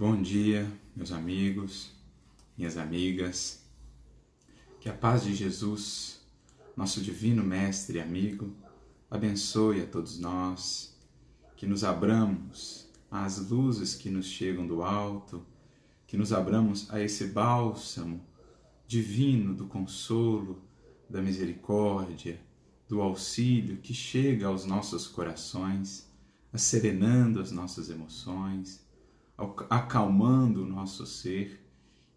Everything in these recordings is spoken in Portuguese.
Bom dia, meus amigos, minhas amigas. Que a paz de Jesus, nosso divino mestre e amigo, abençoe a todos nós, que nos abramos às luzes que nos chegam do alto, que nos abramos a esse bálsamo divino do consolo, da misericórdia, do auxílio que chega aos nossos corações, serenando as nossas emoções acalmando o nosso ser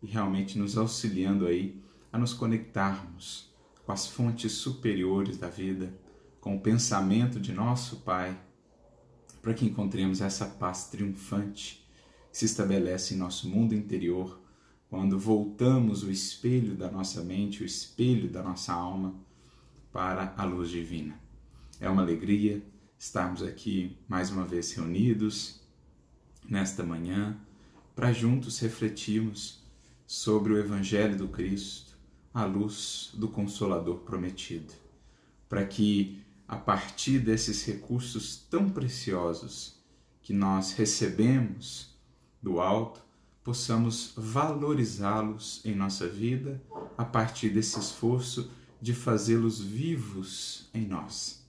e realmente nos auxiliando aí a nos conectarmos com as fontes superiores da vida, com o pensamento de nosso Pai, para que encontremos essa paz triunfante que se estabelece em nosso mundo interior quando voltamos o espelho da nossa mente, o espelho da nossa alma para a luz divina. É uma alegria estarmos aqui mais uma vez reunidos nesta manhã para juntos refletirmos sobre o Evangelho do Cristo à luz do Consolador prometido, para que a partir desses recursos tão preciosos que nós recebemos do alto, possamos valorizá-los em nossa vida a partir desse esforço de fazê-los vivos em nós,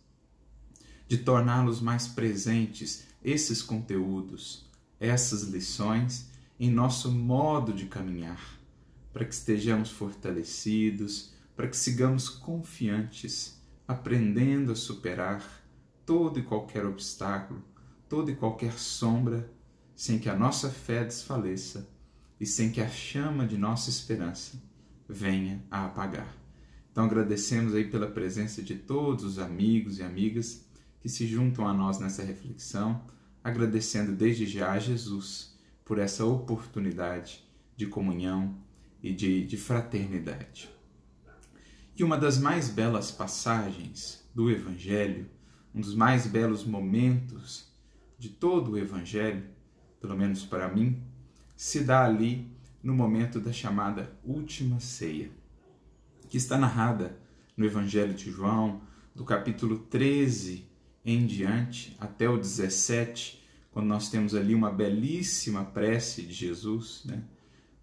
de torná-los mais presentes, esses conteúdos, essas lições em nosso modo de caminhar, para que estejamos fortalecidos, para que sigamos confiantes, aprendendo a superar todo e qualquer obstáculo, toda e qualquer sombra, sem que a nossa fé desfaleça e sem que a chama de nossa esperança venha a apagar. Então agradecemos aí pela presença de todos os amigos e amigas que se juntam a nós nessa reflexão agradecendo desde já a Jesus por essa oportunidade de comunhão e de, de fraternidade. E uma das mais belas passagens do Evangelho, um dos mais belos momentos de todo o Evangelho, pelo menos para mim, se dá ali no momento da chamada Última Ceia, que está narrada no Evangelho de João, do capítulo 13 em diante, até o 17, quando nós temos ali uma belíssima prece de Jesus, né?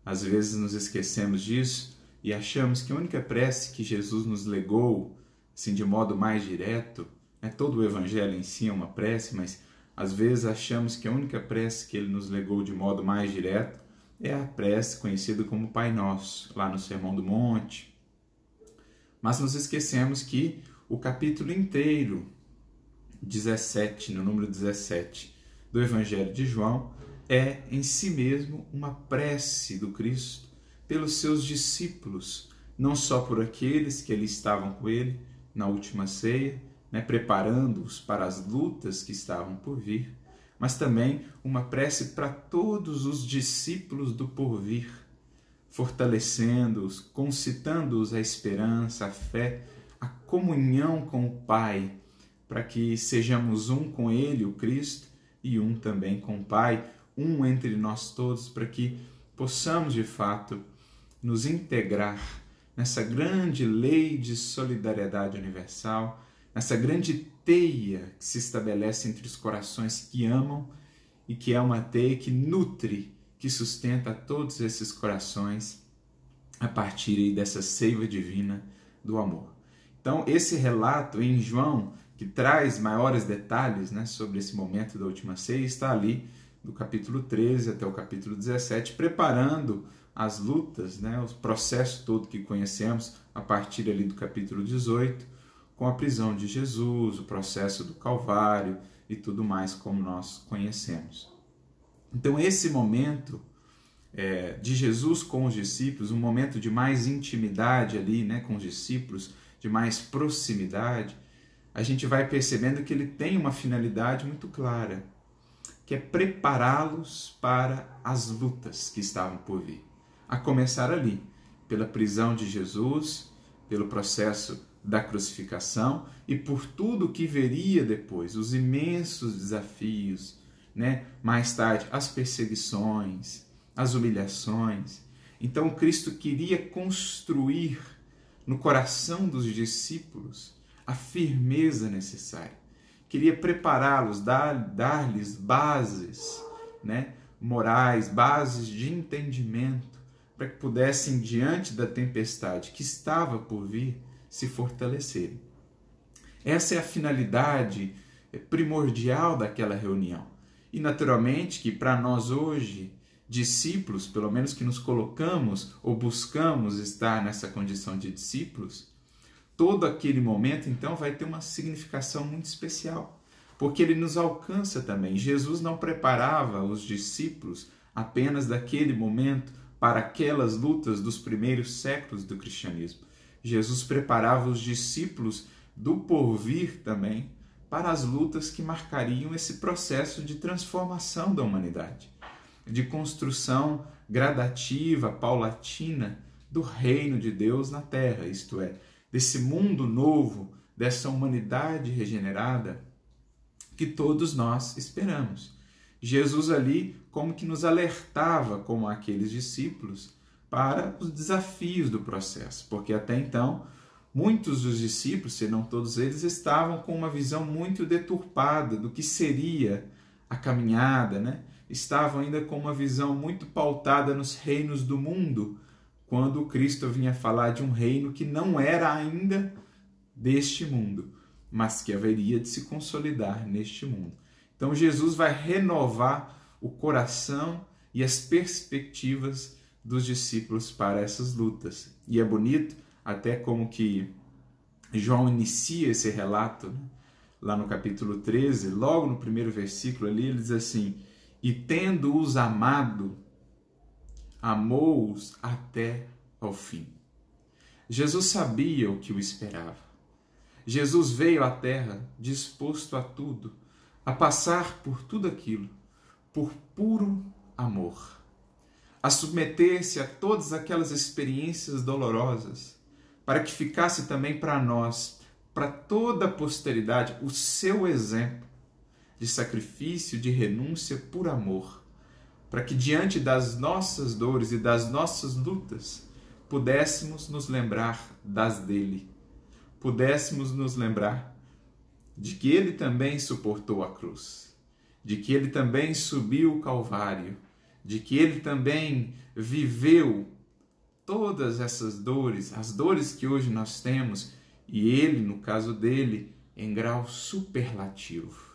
Às vezes nos esquecemos disso e achamos que a única prece que Jesus nos legou, assim, de modo mais direto, é todo o Evangelho em si é uma prece, mas às vezes achamos que a única prece que ele nos legou de modo mais direto é a prece conhecida como Pai Nosso, lá no Sermão do Monte. Mas nos esquecemos que o capítulo inteiro 17, no número 17 do Evangelho de João, é em si mesmo uma prece do Cristo pelos seus discípulos, não só por aqueles que ali estavam com ele na última ceia, né, preparando-os para as lutas que estavam por vir, mas também uma prece para todos os discípulos do porvir, fortalecendo-os, concitando-os a esperança, a fé, a comunhão com o Pai para que sejamos um com Ele, o Cristo, e um também com o Pai, um entre nós todos, para que possamos de fato nos integrar nessa grande lei de solidariedade universal, nessa grande teia que se estabelece entre os corações que amam e que é uma teia que nutre, que sustenta todos esses corações a partir dessa seiva divina do amor. Então, esse relato em João que traz maiores detalhes né, sobre esse momento da última ceia, está ali do capítulo 13 até o capítulo 17, preparando as lutas, né, o processo todo que conhecemos a partir ali do capítulo 18, com a prisão de Jesus, o processo do Calvário e tudo mais como nós conhecemos. Então, esse momento é, de Jesus com os discípulos, um momento de mais intimidade ali né, com os discípulos, de mais proximidade, a gente vai percebendo que ele tem uma finalidade muito clara, que é prepará-los para as lutas que estavam por vir. A começar ali, pela prisão de Jesus, pelo processo da crucificação e por tudo que veria depois, os imensos desafios, né? Mais tarde, as perseguições, as humilhações. Então Cristo queria construir no coração dos discípulos a firmeza necessária. Queria prepará-los, dar-lhes bases, né, morais, bases de entendimento, para que pudessem, diante da tempestade que estava por vir, se fortalecerem. Essa é a finalidade primordial daquela reunião. E, naturalmente, que para nós hoje, discípulos, pelo menos que nos colocamos ou buscamos estar nessa condição de discípulos, todo aquele momento, então, vai ter uma significação muito especial porque ele nos alcança também. Jesus não preparava os discípulos apenas daquele momento para aquelas lutas dos primeiros séculos do cristianismo. Jesus preparava os discípulos do porvir também para as lutas que marcariam esse processo de transformação da humanidade, de construção gradativa, paulatina do reino de Deus na terra, isto é, desse mundo novo, dessa humanidade regenerada que todos nós esperamos. Jesus ali como que nos alertava, como aqueles discípulos, para os desafios do processo, porque até então muitos dos discípulos, se não todos eles, estavam com uma visão muito deturpada do que seria a caminhada, né? Estavam ainda com uma visão muito pautada nos reinos do mundo, quando Cristo vinha falar de um reino que não era ainda deste mundo mas que haveria de se consolidar neste mundo. Então Jesus vai renovar o coração e as perspectivas dos discípulos para essas lutas. E é bonito até como que João inicia esse relato, né? lá no capítulo 13, logo no primeiro versículo ali, ele diz assim: "E tendo-os amado, amou-os até ao fim". Jesus sabia o que o esperava. Jesus veio à Terra disposto a tudo, a passar por tudo aquilo, por puro amor, a submeter-se a todas aquelas experiências dolorosas, para que ficasse também para nós, para toda a posteridade, o seu exemplo de sacrifício, de renúncia por amor, para que diante das nossas dores e das nossas lutas pudéssemos nos lembrar das dele pudéssemos nos lembrar de que ele também suportou a cruz, de que ele também subiu o Calvário, de que ele também viveu todas essas dores, as dores que hoje nós temos, e ele, no caso dele, em grau superlativo.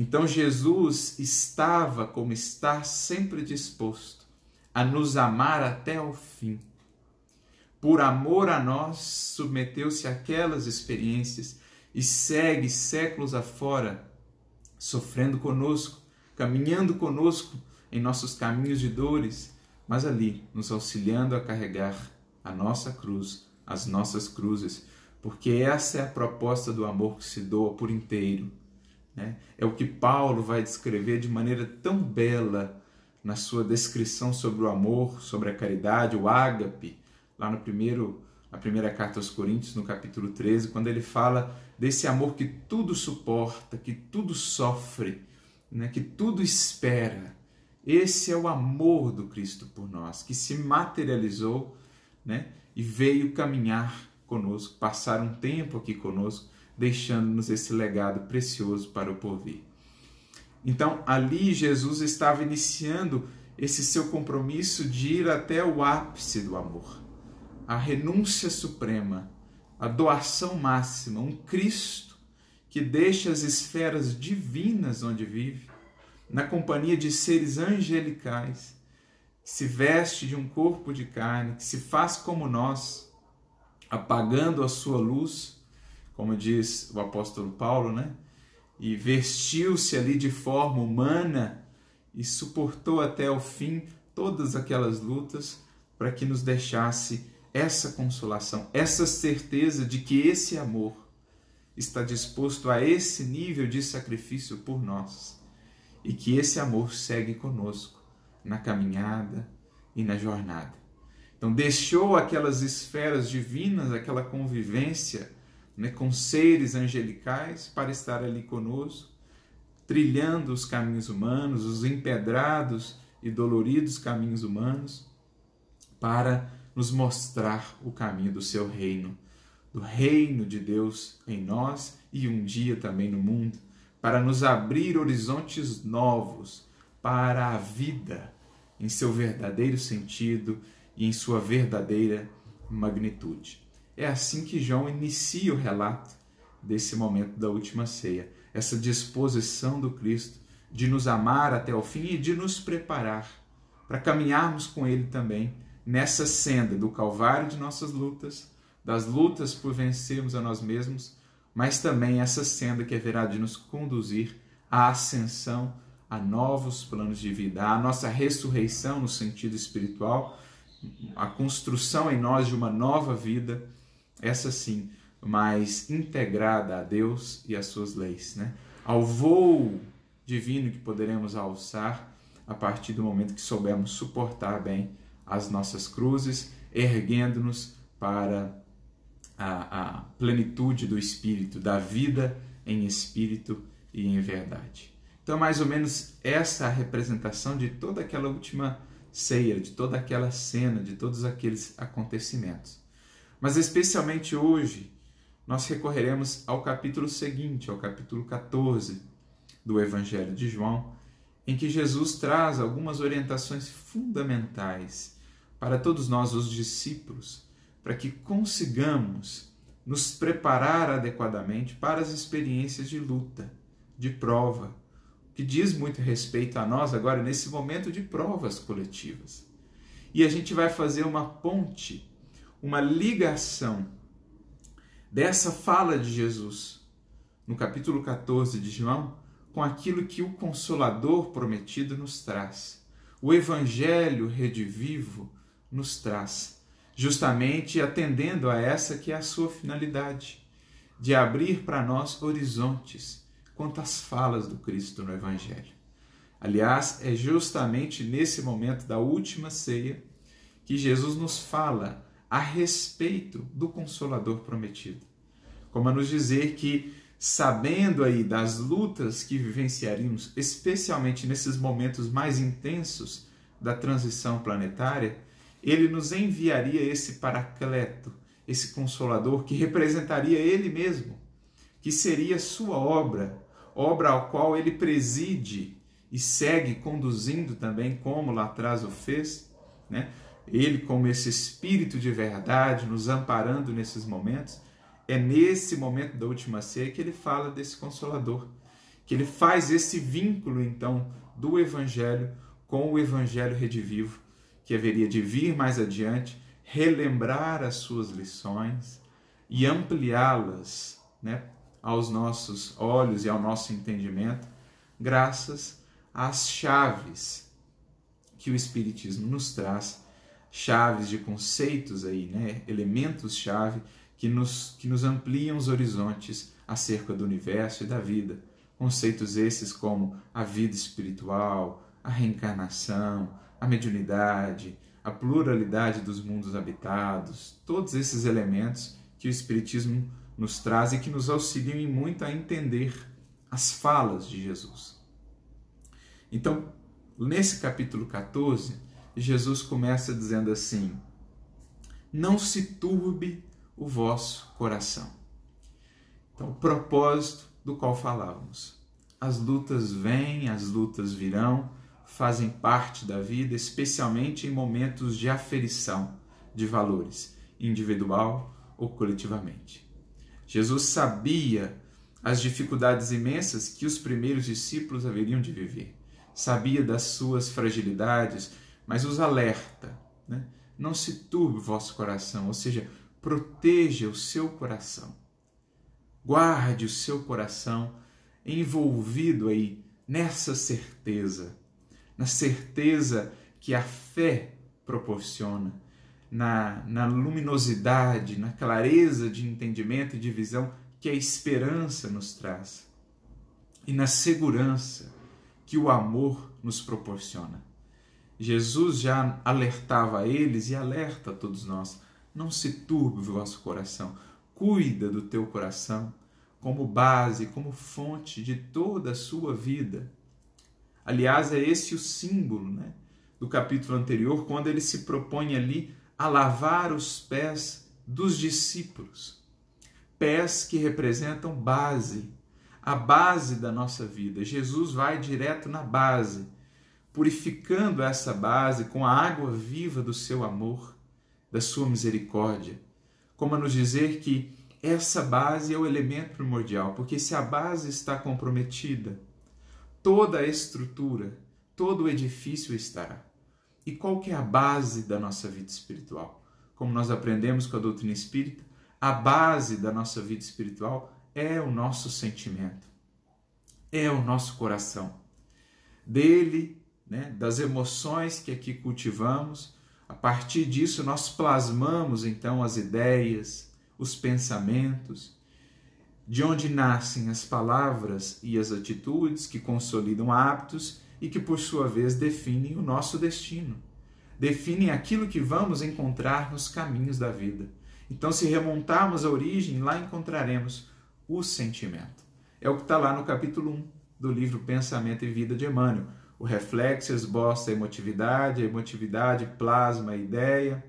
Então Jesus estava como está sempre disposto a nos amar até o fim por amor a nós, submeteu-se àquelas experiências e segue séculos afora, sofrendo conosco, caminhando conosco em nossos caminhos de dores, mas ali nos auxiliando a carregar a nossa cruz, as nossas cruzes, porque essa é a proposta do amor que se doa por inteiro. Né? É o que Paulo vai descrever de maneira tão bela na sua descrição sobre o amor, sobre a caridade, o ágape, lá no primeiro, na primeira carta aos Coríntios, no capítulo 13, quando ele fala desse amor que tudo suporta, que tudo sofre, né, que tudo espera. Esse é o amor do Cristo por nós, que se materializou né, e veio caminhar conosco, passar um tempo aqui conosco, deixando-nos esse legado precioso para o porvir. Então, ali Jesus estava iniciando esse seu compromisso de ir até o ápice do amor a renúncia suprema, a doação máxima, um Cristo que deixa as esferas divinas onde vive, na companhia de seres angelicais, se veste de um corpo de carne, que se faz como nós, apagando a sua luz, como diz o apóstolo Paulo, né? E vestiu-se ali de forma humana e suportou até o fim todas aquelas lutas para que nos deixasse essa consolação, essa certeza de que esse amor está disposto a esse nível de sacrifício por nós e que esse amor segue conosco na caminhada e na jornada. Então, deixou aquelas esferas divinas, aquela convivência né, com seres angelicais para estar ali conosco, trilhando os caminhos humanos, os empedrados e doloridos caminhos humanos, para nos mostrar o caminho do seu reino, do reino de Deus em nós e um dia também no mundo, para nos abrir horizontes novos, para a vida em seu verdadeiro sentido e em sua verdadeira magnitude. É assim que João inicia o relato desse momento da última ceia, essa disposição do Cristo de nos amar até o fim e de nos preparar para caminharmos com Ele também nessa senda do calvário de nossas lutas, das lutas por vencermos a nós mesmos, mas também essa senda que haverá de nos conduzir à ascensão, a novos planos de vida, à nossa ressurreição no sentido espiritual, a construção em nós de uma nova vida, essa sim, mais integrada a Deus e às suas leis, né? Ao voo divino que poderemos alçar a partir do momento que soubermos suportar bem as nossas cruzes, erguendo-nos para a, a, plenitude do Espírito, da vida em Espírito e em verdade. Então, mais ou menos essa a representação de toda aquela última ceia, de toda aquela cena, de todos aqueles acontecimentos. Mas, especialmente hoje, nós recorreremos ao capítulo seguinte, ao capítulo 14 do Evangelho de João, em que Jesus traz algumas orientações fundamentais para todos nós, os discípulos, para que consigamos nos preparar adequadamente para as experiências de luta, de prova, que diz muito respeito a nós agora nesse momento de provas coletivas. E a gente vai fazer uma ponte, uma ligação dessa fala de Jesus no capítulo 14 de João com aquilo que o Consolador prometido nos traz. O Evangelho redivivo nos traz, justamente atendendo a essa que é a sua finalidade, de abrir para nós horizontes quanto às falas do Cristo no Evangelho. Aliás, é justamente nesse momento da última ceia que Jesus nos fala a respeito do Consolador prometido. Como a nos dizer que, sabendo aí das lutas que vivenciaríamos, especialmente nesses momentos mais intensos da transição planetária, ele nos enviaria esse paracleto, esse consolador que representaria ele mesmo, que seria sua obra, obra ao qual ele preside e segue conduzindo também, como lá atrás o fez, né? Ele, como esse espírito de verdade, nos amparando nesses momentos, é nesse momento da última ceia que ele fala desse consolador, que ele faz esse vínculo então do evangelho com o evangelho redivivo que haveria de vir mais adiante, relembrar as suas lições e ampliá-las né, aos nossos olhos e ao nosso entendimento, graças às chaves que o Espiritismo nos traz, chaves de conceitos aí, né, elementos-chave que nos, que nos ampliam os horizontes acerca do universo e da vida. Conceitos esses como a vida espiritual, a reencarnação, a mediunidade, a pluralidade dos mundos habitados, todos esses elementos que o Espiritismo nos traz e que nos auxiliam muito a entender as falas de Jesus. Então, nesse capítulo 14, Jesus começa dizendo assim: Não se turbe o vosso coração. Então, o propósito do qual falávamos. As lutas vêm, as lutas virão, fazem parte da vida, especialmente em momentos de aferição de valores, individual ou coletivamente. Jesus sabia as dificuldades imensas que os primeiros discípulos haveriam de viver. Sabia das suas fragilidades, mas os alerta. Né? Não se turbe o vosso coração, ou seja, proteja o seu coração. Guarde o seu coração envolvido aí nessa certeza na certeza que a fé proporciona, na, na luminosidade, na clareza de entendimento e de visão que a esperança nos traz, e na segurança que o amor nos proporciona. Jesus já alertava a eles e alerta a todos nós: não se turbe o vosso coração, cuida do teu coração como base, como fonte de toda a sua vida Aliás, é esse o símbolo né, do capítulo anterior, quando ele se propõe ali a lavar os pés dos discípulos. Pés que representam base, a base da nossa vida. Jesus vai direto na base, purificando essa base com a água viva do seu amor, da sua misericórdia, como a nos dizer que essa base é o elemento primordial, porque se a base está comprometida, toda a estrutura, todo o edifício estará. E qual que é a base da nossa vida espiritual? Como nós aprendemos com a doutrina espírita, a base da nossa vida espiritual é o nosso sentimento, é o nosso coração. Dele, né, das emoções que aqui cultivamos, a partir disso nós plasmamos então as ideias, os pensamentos, de onde nascem as palavras e as atitudes que consolidam hábitos e que, por sua vez, definem o nosso destino, definem aquilo que vamos encontrar nos caminhos da vida. Então, se remontarmos à origem, lá encontraremos o sentimento. É o que está lá no capítulo 1 do livro Pensamento e Vida de Emmanuel. O reflexo esboça a emotividade, a emotividade plasma a ideia,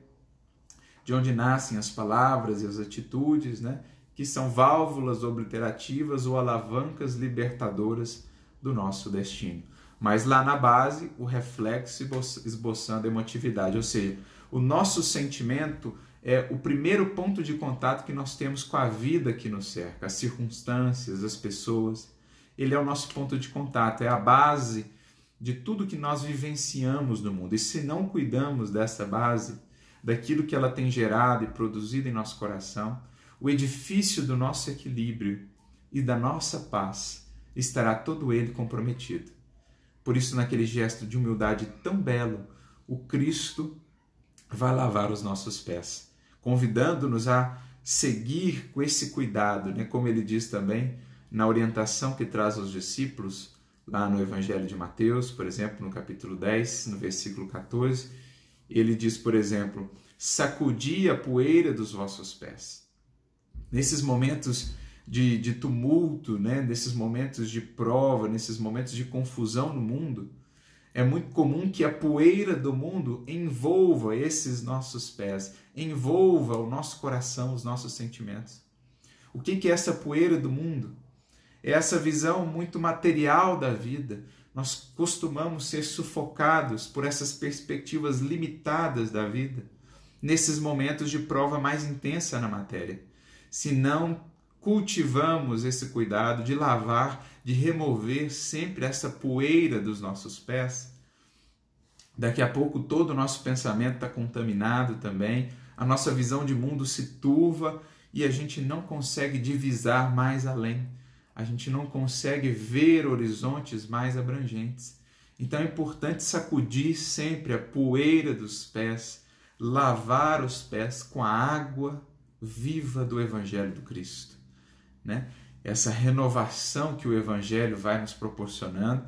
de onde nascem as palavras e as atitudes, né? que são válvulas obliterativas ou alavancas libertadoras do nosso destino. Mas lá na base, o reflexo esboçando a emotividade, ou seja, o nosso sentimento é o primeiro ponto de contato que nós temos com a vida que nos cerca, as circunstâncias, as pessoas. Ele é o nosso ponto de contato, é a base de tudo que nós vivenciamos no mundo. E se não cuidamos dessa base, daquilo que ela tem gerado e produzido em nosso coração, o edifício do nosso equilíbrio e da nossa paz estará todo ele comprometido. Por isso, naquele gesto de humildade tão belo, o Cristo vai lavar os nossos pés, convidando-nos a seguir com esse cuidado, né? como ele diz também na orientação que traz aos discípulos, lá no Evangelho de Mateus, por exemplo, no capítulo 10, no versículo 14 ele diz, por exemplo, sacudi a poeira dos vossos pés. Nesses momentos de, de tumulto, né? nesses momentos de prova, nesses momentos de confusão no mundo, é muito comum que a poeira do mundo envolva esses nossos pés, envolva o nosso coração, os nossos sentimentos. O que é essa poeira do mundo? Essa visão muito material da vida, nós costumamos ser sufocados por essas perspectivas limitadas da vida, nesses momentos de prova mais intensa na matéria. Se não cultivamos esse cuidado de lavar, de remover sempre essa poeira dos nossos pés, daqui a pouco todo o nosso pensamento está contaminado também, a nossa visão de mundo se turva e a gente não consegue divisar mais além a gente não consegue ver horizontes mais abrangentes. Então é importante sacudir sempre a poeira dos pés, lavar os pés com a água viva do Evangelho do Cristo. Né? Essa renovação que o Evangelho vai nos proporcionando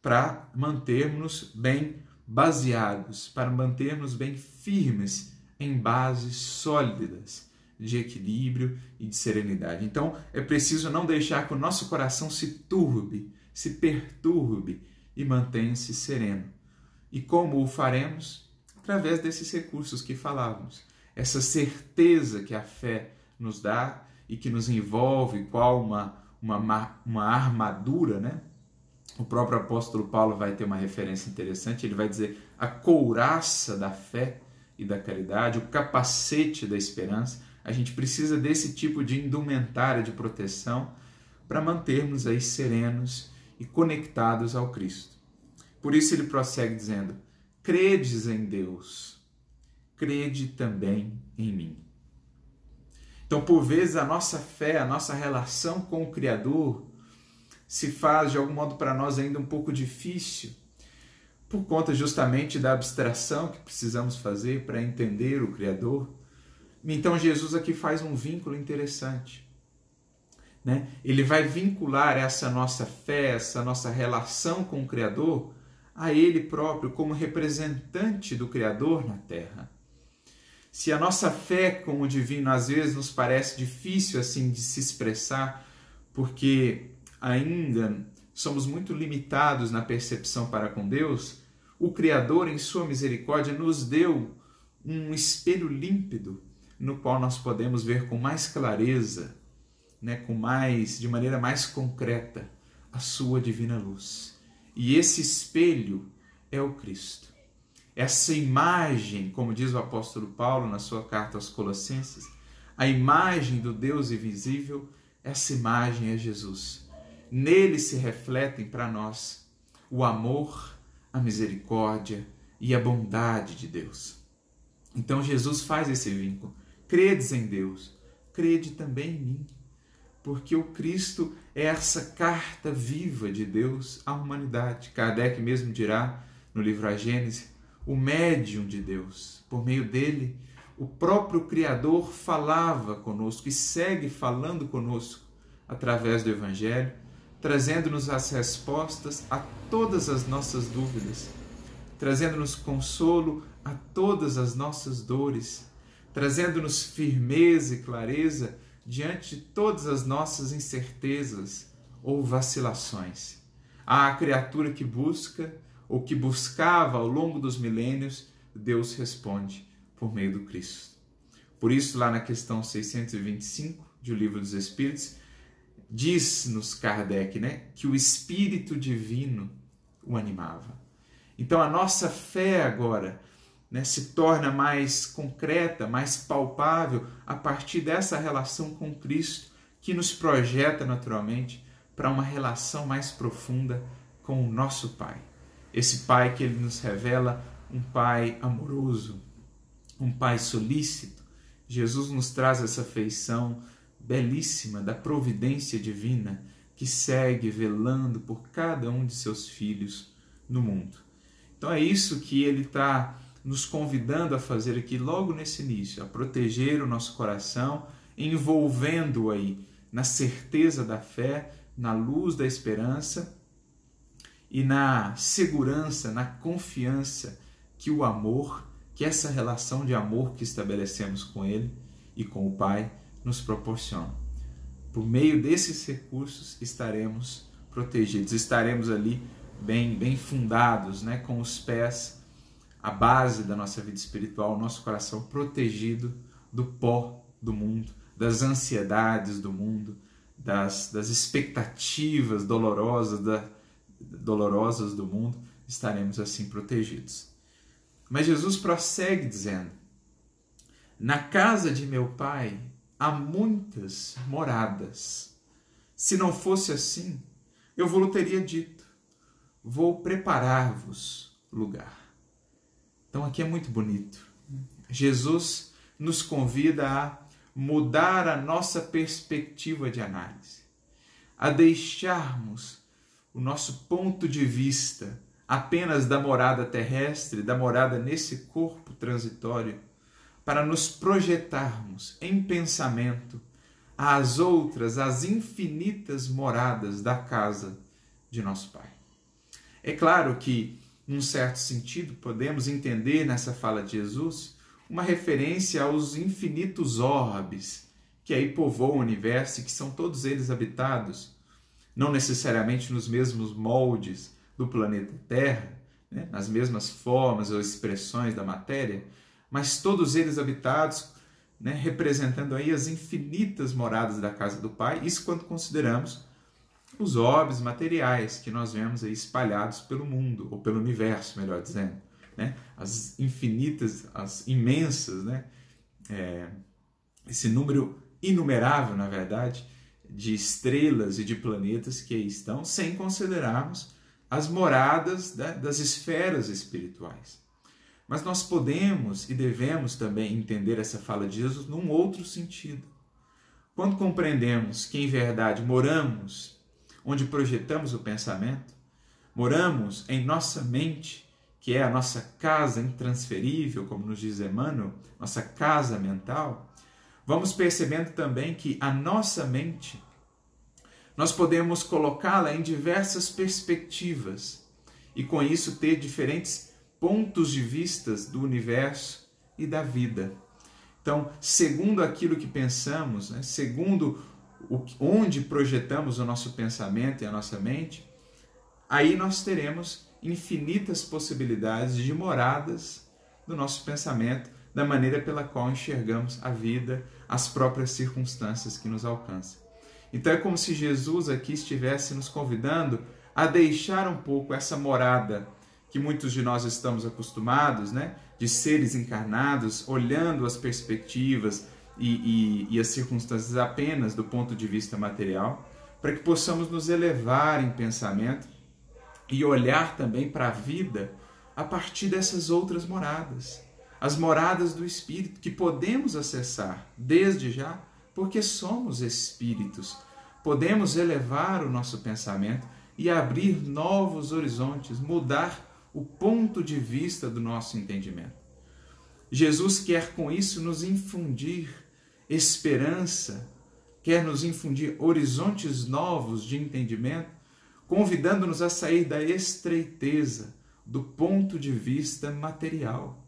para mantermos bem baseados, para mantermos bem firmes em bases sólidas de equilíbrio e de serenidade. Então é preciso não deixar que o nosso coração se turbe, se perturbe e mantenha-se sereno. E como o faremos? Através desses recursos que falávamos. Essa certeza que a fé nos dá e que nos envolve, qual uma, uma, uma armadura, né? O próprio apóstolo Paulo vai ter uma referência interessante, ele vai dizer a couraça da fé e da caridade, o capacete da esperança. A gente precisa desse tipo de indumentária de proteção para mantermos aí serenos e conectados ao Cristo. Por isso ele prossegue dizendo: Credes em Deus, crede também em mim. Então, por vezes, a nossa fé, a nossa relação com o Criador se faz de algum modo para nós ainda um pouco difícil, por conta justamente da abstração que precisamos fazer para entender o Criador. Então Jesus aqui faz um vínculo interessante. Né? Ele vai vincular essa nossa fé, essa nossa relação com o Criador, a Ele próprio como representante do Criador na Terra. Se a nossa fé com o divino às vezes nos parece difícil assim de se expressar, porque ainda somos muito limitados na percepção para com Deus, o Criador, em sua misericórdia, nos deu um espelho límpido no qual nós podemos ver com mais clareza, né, com mais, de maneira mais concreta, a sua divina luz. E esse espelho é o Cristo. Essa imagem, como diz o apóstolo Paulo na sua carta aos Colossenses, a imagem do Deus invisível, essa imagem é Jesus. Nele se refletem para nós o amor, a misericórdia e a bondade de Deus. Então Jesus faz esse vínculo. Credes em Deus, crede também em mim. Porque o Cristo é essa carta viva de Deus à humanidade. Kardec mesmo dirá no livro A Gênese, o médium de Deus. Por meio dele, o próprio Criador falava conosco e segue falando conosco através do Evangelho, trazendo-nos as respostas a todas as nossas dúvidas, trazendo-nos consolo a todas as nossas dores, trazendo-nos firmeza e clareza diante de todas as nossas incertezas ou vacilações. À criatura que busca ou que buscava ao longo dos milênios, Deus responde por meio do Cristo. Por isso, lá na questão 625 de O Livro dos Espíritos, diz-nos Kardec né, que o Espírito Divino o animava. Então, a nossa fé agora né, se torna mais concreta, mais palpável a partir dessa relação com Cristo que nos projeta naturalmente para uma relação mais profunda com o nosso Pai. Esse Pai que ele nos revela, um Pai amoroso, um Pai solícito. Jesus nos traz essa feição belíssima da providência divina que segue velando por cada um de seus filhos no mundo. Então é isso que ele está nos convidando a fazer aqui logo nesse início, a proteger o nosso coração, envolvendo-o aí na certeza da fé, na luz da esperança e na segurança, na confiança que o amor, que essa relação de amor que estabelecemos com Ele e com o Pai nos proporciona. Por meio desses recursos estaremos protegidos, estaremos ali bem, bem fundados, né, com os pés, a base da nossa vida espiritual, o nosso coração protegido do pó do mundo, das ansiedades do mundo, das, das expectativas dolorosas, da, dolorosas do mundo, estaremos assim protegidos. Mas Jesus prossegue dizendo: Na casa de meu pai há muitas moradas. Se não fosse assim, eu vou teria dito: Vou preparar-vos lugar. Então aqui é muito bonito. Jesus nos convida a mudar a nossa perspectiva de análise, a deixarmos o nosso ponto de vista apenas da morada terrestre, da morada nesse corpo transitório, para nos projetarmos em pensamento às outras, às infinitas moradas da casa de nosso Pai. É claro que, num certo sentido, podemos entender nessa fala de Jesus uma referência aos infinitos orbes que aí povoam o universo e que são todos eles habitados não necessariamente nos mesmos moldes do planeta Terra, né? nas mesmas formas ou expressões da matéria, mas todos eles habitados, né? representando aí as infinitas moradas da casa do Pai, isso quando consideramos os orbes materiais que nós vemos aí espalhados pelo mundo, ou pelo universo, melhor dizendo. Né? As infinitas, as imensas, né? É, esse número inumerável, na verdade, de estrelas e de planetas que aí estão, sem considerarmos as moradas das esferas espirituais. Mas nós podemos e devemos também entender essa fala de Jesus num outro sentido. Quando compreendemos que em verdade moramos onde projetamos o pensamento, moramos em nossa mente, que é a nossa casa intransferível, como nos diz Emmanuel, nossa casa mental, vamos percebendo também que a nossa mente nós podemos colocá-la em diversas perspectivas e com isso ter diferentes pontos de vistas do universo e da vida. Então, segundo aquilo que pensamos, né, segundo onde projetamos o nosso pensamento e a nossa mente, aí nós teremos infinitas possibilidades de moradas do nosso pensamento da maneira pela qual enxergamos a vida, as próprias circunstâncias que nos alcançam. Então é como se Jesus aqui estivesse nos convidando a deixar um pouco essa morada que muitos de nós estamos acostumados, né? De seres encarnados, olhando as perspectivas e, e, e as circunstâncias apenas do ponto de vista material, para que possamos nos elevar em pensamento e olhar também para a vida a partir dessas outras moradas, as moradas do Espírito que podemos acessar desde já, porque somos espíritos. Podemos elevar o nosso pensamento e abrir novos horizontes, mudar o ponto de vista do nosso entendimento. Jesus quer com isso nos infundir esperança, quer nos infundir horizontes novos de entendimento, convidando-nos a sair da estreiteza do ponto de vista material.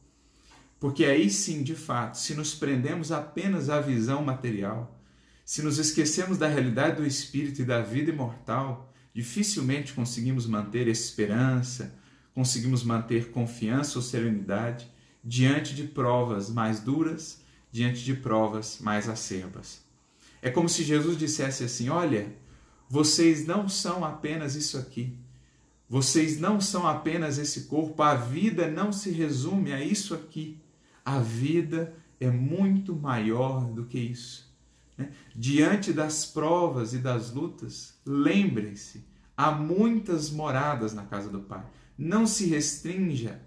Porque aí sim, de fato, se nos prendemos apenas à visão material, se nos esquecemos da realidade do espírito e da vida imortal, dificilmente conseguimos manter esperança, conseguimos manter confiança ou serenidade diante de provas mais duras, diante de provas mais acerbas. É como se Jesus dissesse assim: Olha, vocês não são apenas isso aqui. Vocês não são apenas esse corpo. A vida não se resume a isso aqui. A vida é muito maior do que isso. Né? Diante das provas e das lutas, lembrem-se: há muitas moradas na casa do Pai. Não se restrinja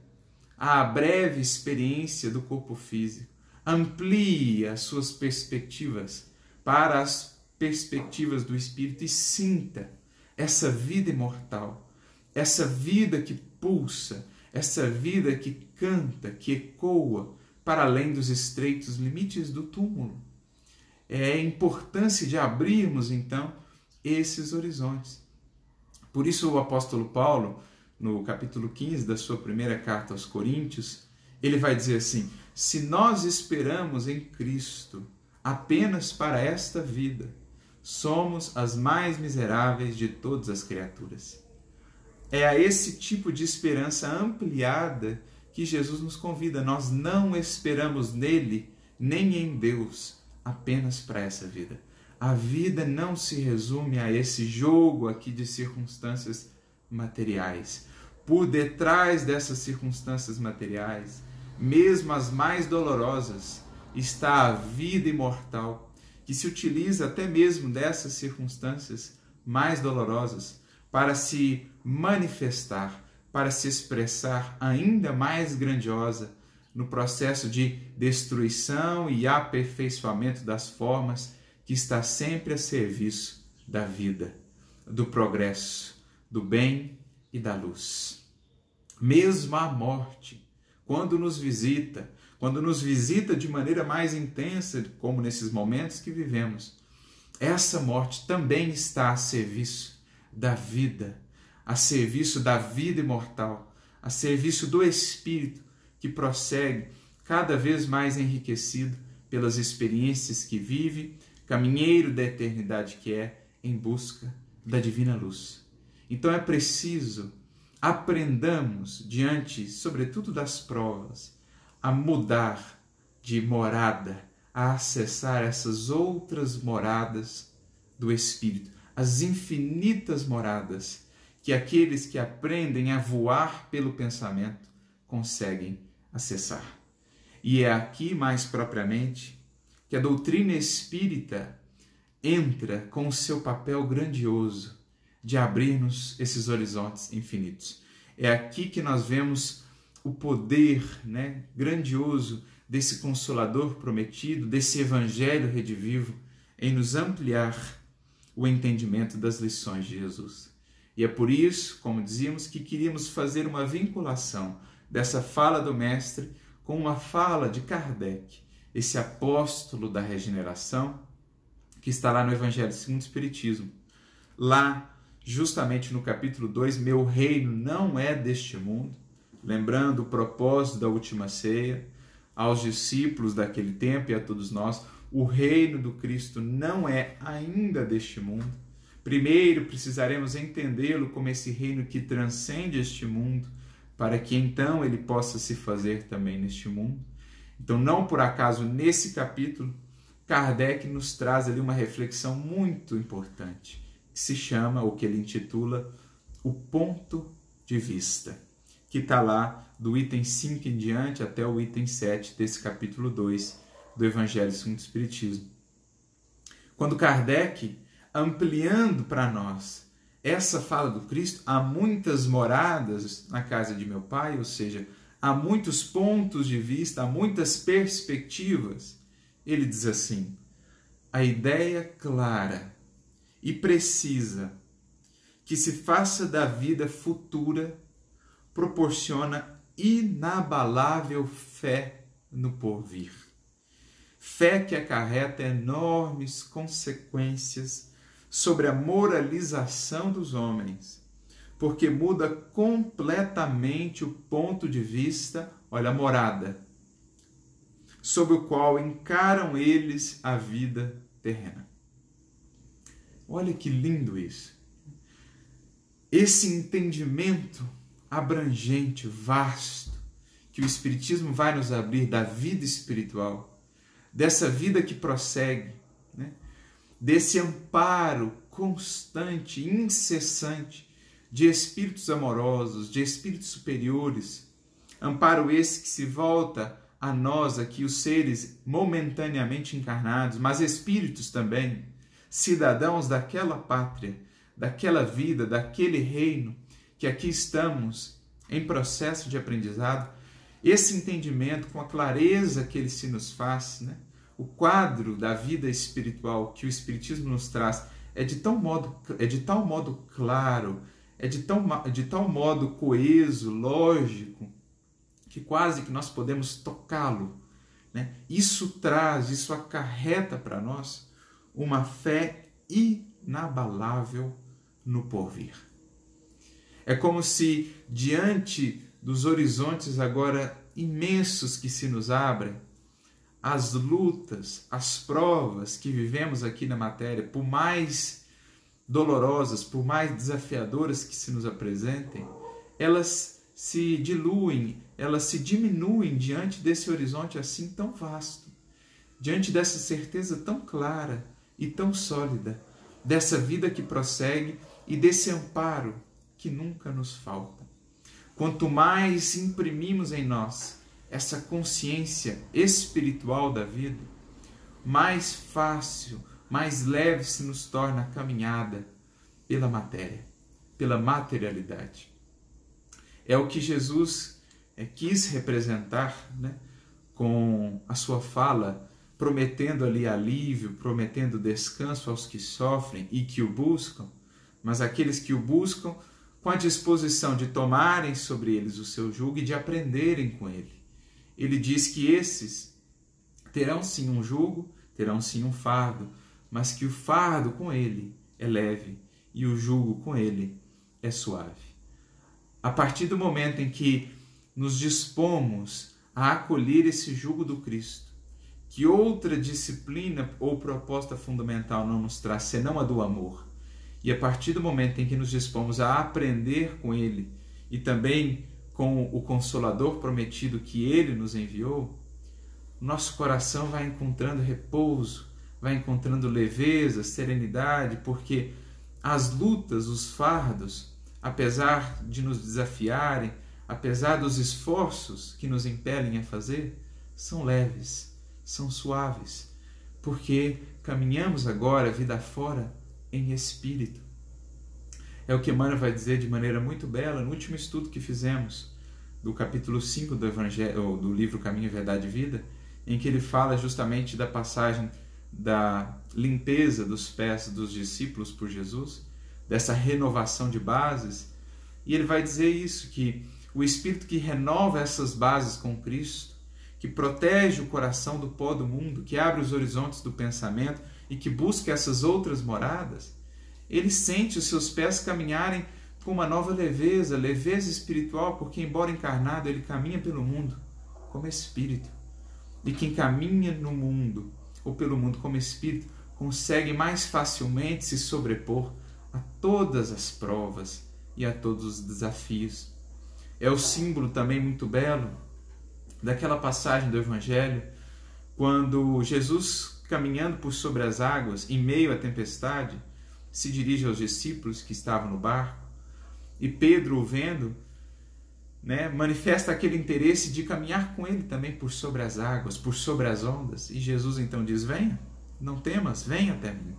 à breve experiência do corpo físico. Amplie as suas perspectivas para as perspectivas do Espírito e sinta essa vida imortal, essa vida que pulsa, essa vida que canta, que ecoa para além dos estreitos limites do túmulo. É a importância de abrirmos então esses horizontes. Por isso o apóstolo Paulo, no capítulo 15 da sua primeira carta aos Coríntios, ele vai dizer assim: se nós esperamos em Cristo apenas para esta vida, somos as mais miseráveis de todas as criaturas. É a esse tipo de esperança ampliada que Jesus nos convida. Nós não esperamos nele nem em Deus apenas para essa vida. A vida não se resume a esse jogo aqui de circunstâncias materiais. Por detrás dessas circunstâncias materiais, mesmo as mais dolorosas, está a vida imortal, que se utiliza até mesmo dessas circunstâncias mais dolorosas para se manifestar, para se expressar ainda mais grandiosa no processo de destruição e aperfeiçoamento das formas que está sempre a serviço da vida, do progresso, do bem e da luz. Mesmo a morte, quando nos visita, quando nos visita de maneira mais intensa, como nesses momentos que vivemos, essa morte também está a serviço da vida, a serviço da vida imortal, a serviço do Espírito que prossegue cada vez mais enriquecido pelas experiências que vive, caminheiro da eternidade que é, em busca da divina luz. Então é preciso aprendamos diante, sobretudo das provas, a mudar de morada, a acessar essas outras moradas do Espírito, as infinitas moradas que aqueles que aprendem a voar pelo pensamento conseguem acessar. E é aqui, mais propriamente, que a doutrina espírita entra com o seu papel grandioso de abrir-nos esses horizontes infinitos. É aqui que nós vemos o poder né, grandioso desse Consolador prometido, desse Evangelho redivivo, em nos ampliar o entendimento das lições de Jesus. E é por isso, como dizíamos, que queríamos fazer uma vinculação dessa fala do Mestre com uma fala de Kardec, esse apóstolo da regeneração, que está lá no Evangelho segundo o Espiritismo. Lá, justamente no capítulo 2, meu reino não é deste mundo, lembrando o propósito da última ceia aos discípulos daquele tempo e a todos nós, o reino do Cristo não é ainda deste mundo. Primeiro precisaremos entendê-lo como esse reino que transcende este mundo, para que então ele possa se fazer também neste mundo. Então, não por acaso, nesse capítulo, Kardec nos traz ali uma reflexão muito importante, se chama, ou que ele intitula, o ponto de vista que está lá do item 5 em diante até o item 7 desse capítulo 2 do Evangelho segundo o Espiritismo. Quando Kardec, ampliando para nós essa fala do Cristo, há muitas moradas na casa de meu Pai, ou seja, há muitos pontos de vista, há muitas perspectivas. Ele diz assim: a ideia clara e precisa que se faça da vida futura proporciona inabalável fé no porvir. Fé que acarreta enormes consequências sobre a moralização dos homens, porque muda completamente o ponto de vista, olha, a morada, sob o qual encaram eles a vida terrena. Olha que lindo isso. Esse entendimento abrangente, vasto, que o Espiritismo vai nos abrir da vida espiritual, dessa vida que prossegue, né? desse amparo constante, incessante de espíritos amorosos, de espíritos superiores, amparo esse que se volta a nós aqui, os seres momentaneamente encarnados, mas espíritos também, cidadãos daquela pátria, daquela vida, daquele reino que aqui estamos em processo de aprendizado, esse entendimento com a clareza que ele se nos faz, né? o quadro da vida espiritual que o Espiritismo nos traz é de, tão modo, é de tal modo claro, é de, tão, de tal modo coeso, lógico, que quase que nós podemos tocá-lo. Né? Isso traz, isso acarreta para nós uma fé inabalável no porvir. É como se, diante dos horizontes agora imensos que se nos abrem, as lutas, as provas que vivemos aqui na matéria, por mais dolorosas, por mais desafiadoras que se nos apresentem, elas se diluem, elas se diminuem diante desse horizonte assim tão vasto, diante dessa certeza tão clara e tão sólida, dessa vida que prossegue e desse amparo que nunca nos falta. Quanto mais imprimimos em nós essa consciência espiritual da vida, mais fácil, mais leve se nos torna a caminhada pela matéria, pela materialidade. É o que Jesus é, quis representar né, com a sua fala, prometendo ali alívio, prometendo descanso aos que sofrem e que o buscam, mas aqueles que o buscam com a disposição de tomarem sobre eles o seu jugo e de aprenderem com ele. Ele diz que esses terão sim um jugo, terão sim um fardo, mas que o fardo com ele é leve e o jugo com ele é suave. A partir do momento em que nos dispomos a acolher esse jugo do Cristo, que outra disciplina ou proposta fundamental não nos traz senão a do amor, e a partir do momento em que nos dispomos a aprender com Ele e também com o Consolador prometido que Ele nos enviou, nosso coração vai encontrando repouso, vai encontrando leveza, serenidade, porque as lutas, os fardos, apesar de nos desafiarem, apesar dos esforços que nos impelem a fazer, são leves, são suaves, porque caminhamos agora vida fora em espírito. É o que Emmanuel vai dizer de maneira muito bela no último estudo que fizemos do capítulo 5 do evangelho do livro Caminho, Verdade e Vida, em que ele fala justamente da passagem da limpeza dos pés dos discípulos por Jesus, dessa renovação de bases, e ele vai dizer isso que o espírito que renova essas bases com Cristo, que protege o coração do pó do mundo, que abre os horizontes do pensamento, e que busca essas outras moradas, ele sente os seus pés caminharem com uma nova leveza, leveza espiritual, porque, embora encarnado, ele caminha pelo mundo como espírito. E quem caminha no mundo, ou pelo mundo como espírito, consegue mais facilmente se sobrepor a todas as provas e a todos os desafios. É o símbolo também muito belo daquela passagem do Evangelho, quando Jesus caminhando por sobre as águas, em meio à tempestade, se dirige aos discípulos que estavam no barco, e Pedro, o vendo, né, manifesta aquele interesse de caminhar com ele também por sobre as águas, por sobre as ondas. E Jesus então diz: Venha, não temas, venha até mim.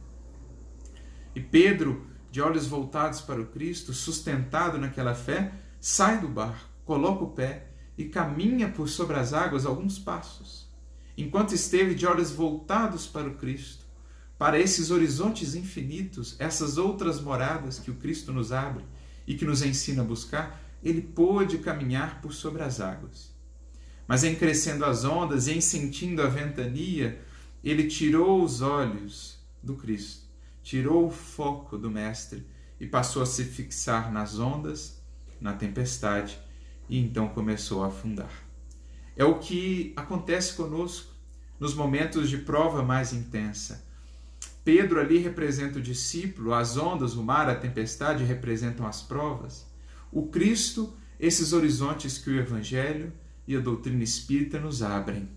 E Pedro, de olhos voltados para o Cristo, sustentado naquela fé, sai do barco, coloca o pé e caminha por sobre as águas alguns passos. Enquanto esteve de olhos voltados para o Cristo, para esses horizontes infinitos, essas outras moradas que o Cristo nos abre e que nos ensina a buscar, ele pôde caminhar por sobre as águas. Mas em crescendo as ondas e em sentindo a ventania, ele tirou os olhos do Cristo, tirou o foco do Mestre e passou a se fixar nas ondas, na tempestade, e então começou a afundar. É o que acontece conosco nos momentos de prova mais intensa. Pedro ali representa o discípulo, as ondas, o mar, a tempestade representam as provas. O Cristo, esses horizontes que o Evangelho e a doutrina espírita nos abrem.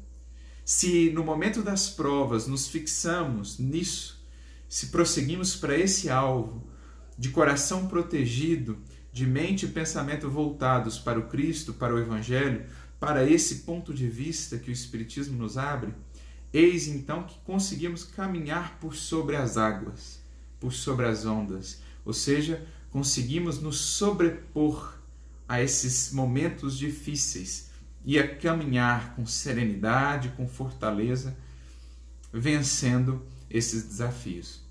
Se no momento das provas nos fixamos nisso, se prosseguimos para esse alvo, de coração protegido, de mente e pensamento voltados para o Cristo, para o Evangelho, para esse ponto de vista que o Espiritismo nos abre, eis então que conseguimos caminhar por sobre as águas, por sobre as ondas, ou seja, conseguimos nos sobrepor a esses momentos difíceis e a caminhar com serenidade, com fortaleza, vencendo esses desafios.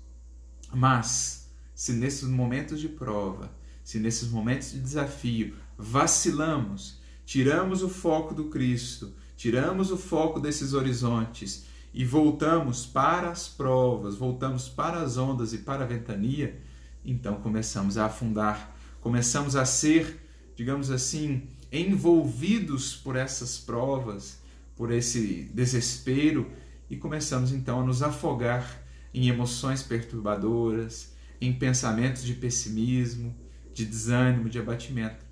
Mas, se nesses momentos de prova, se nesses momentos de desafio vacilamos, tiramos o foco do Cristo, tiramos o foco desses horizontes e voltamos para as provas, voltamos para as ondas e para a ventania, então começamos a afundar, começamos a ser, digamos assim, envolvidos por essas provas, por esse desespero e começamos então a nos afogar em emoções perturbadoras, em pensamentos de pessimismo, de desânimo, de abatimento.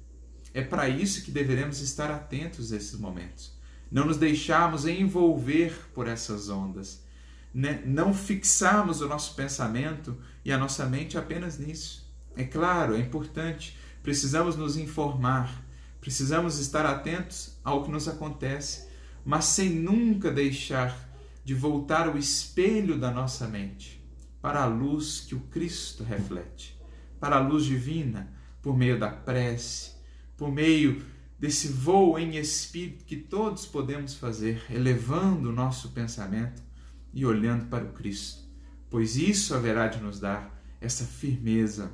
É para isso que deveremos estar atentos a esses momentos. Não nos deixarmos envolver por essas ondas, né? não fixarmos o nosso pensamento e a nossa mente apenas nisso. É claro, é importante, precisamos nos informar, precisamos estar atentos ao que nos acontece, mas sem nunca deixar de voltar o espelho da nossa mente para a luz que o Cristo reflete, para a luz divina, por meio da prece, por meio desse voo em espírito que todos podemos fazer, elevando o nosso pensamento e olhando para o Cristo, pois isso haverá de nos dar essa firmeza,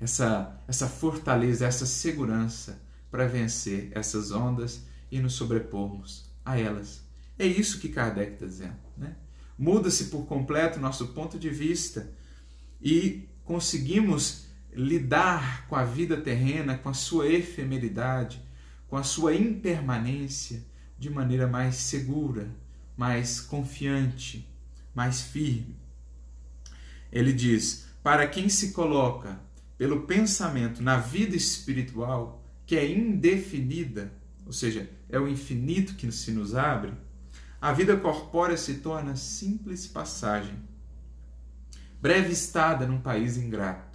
essa, essa fortaleza, essa segurança para vencer essas ondas e nos sobrepormos a elas. É isso que Kardec está dizendo. Né? Muda-se por completo nosso ponto de vista e conseguimos lidar com a vida terrena, com a sua efemeridade, com a sua impermanência de maneira mais segura, mais confiante, mais firme. Ele diz: para quem se coloca pelo pensamento na vida espiritual, que é indefinida, ou seja, é o infinito que se nos abre, a vida corpórea se torna simples passagem, breve estada num país ingrato.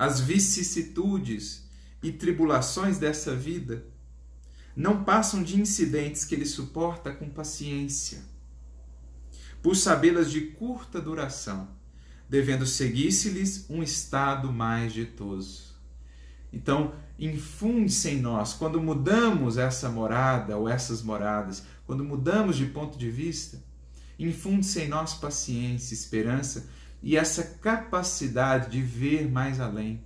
As vicissitudes e tribulações dessa vida não passam de incidentes que ele suporta com paciência, por sabê-las de curta duração, devendo seguir-se-lhes um estado mais ditoso. Então, infunde-se em nós, quando mudamos essa morada ou essas moradas, quando mudamos de ponto de vista, infunde-se em nós paciência, esperança e essa capacidade de ver mais além,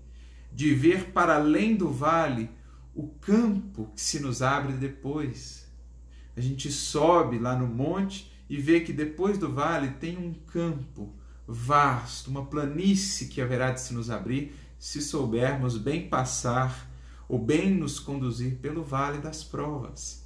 de ver para além do vale o campo que se nos abre depois. A gente sobe lá no monte e vê que depois do vale tem um campo vasto, uma planície que haverá de se nos abrir se soubermos bem passar ou bem nos conduzir pelo vale das provas.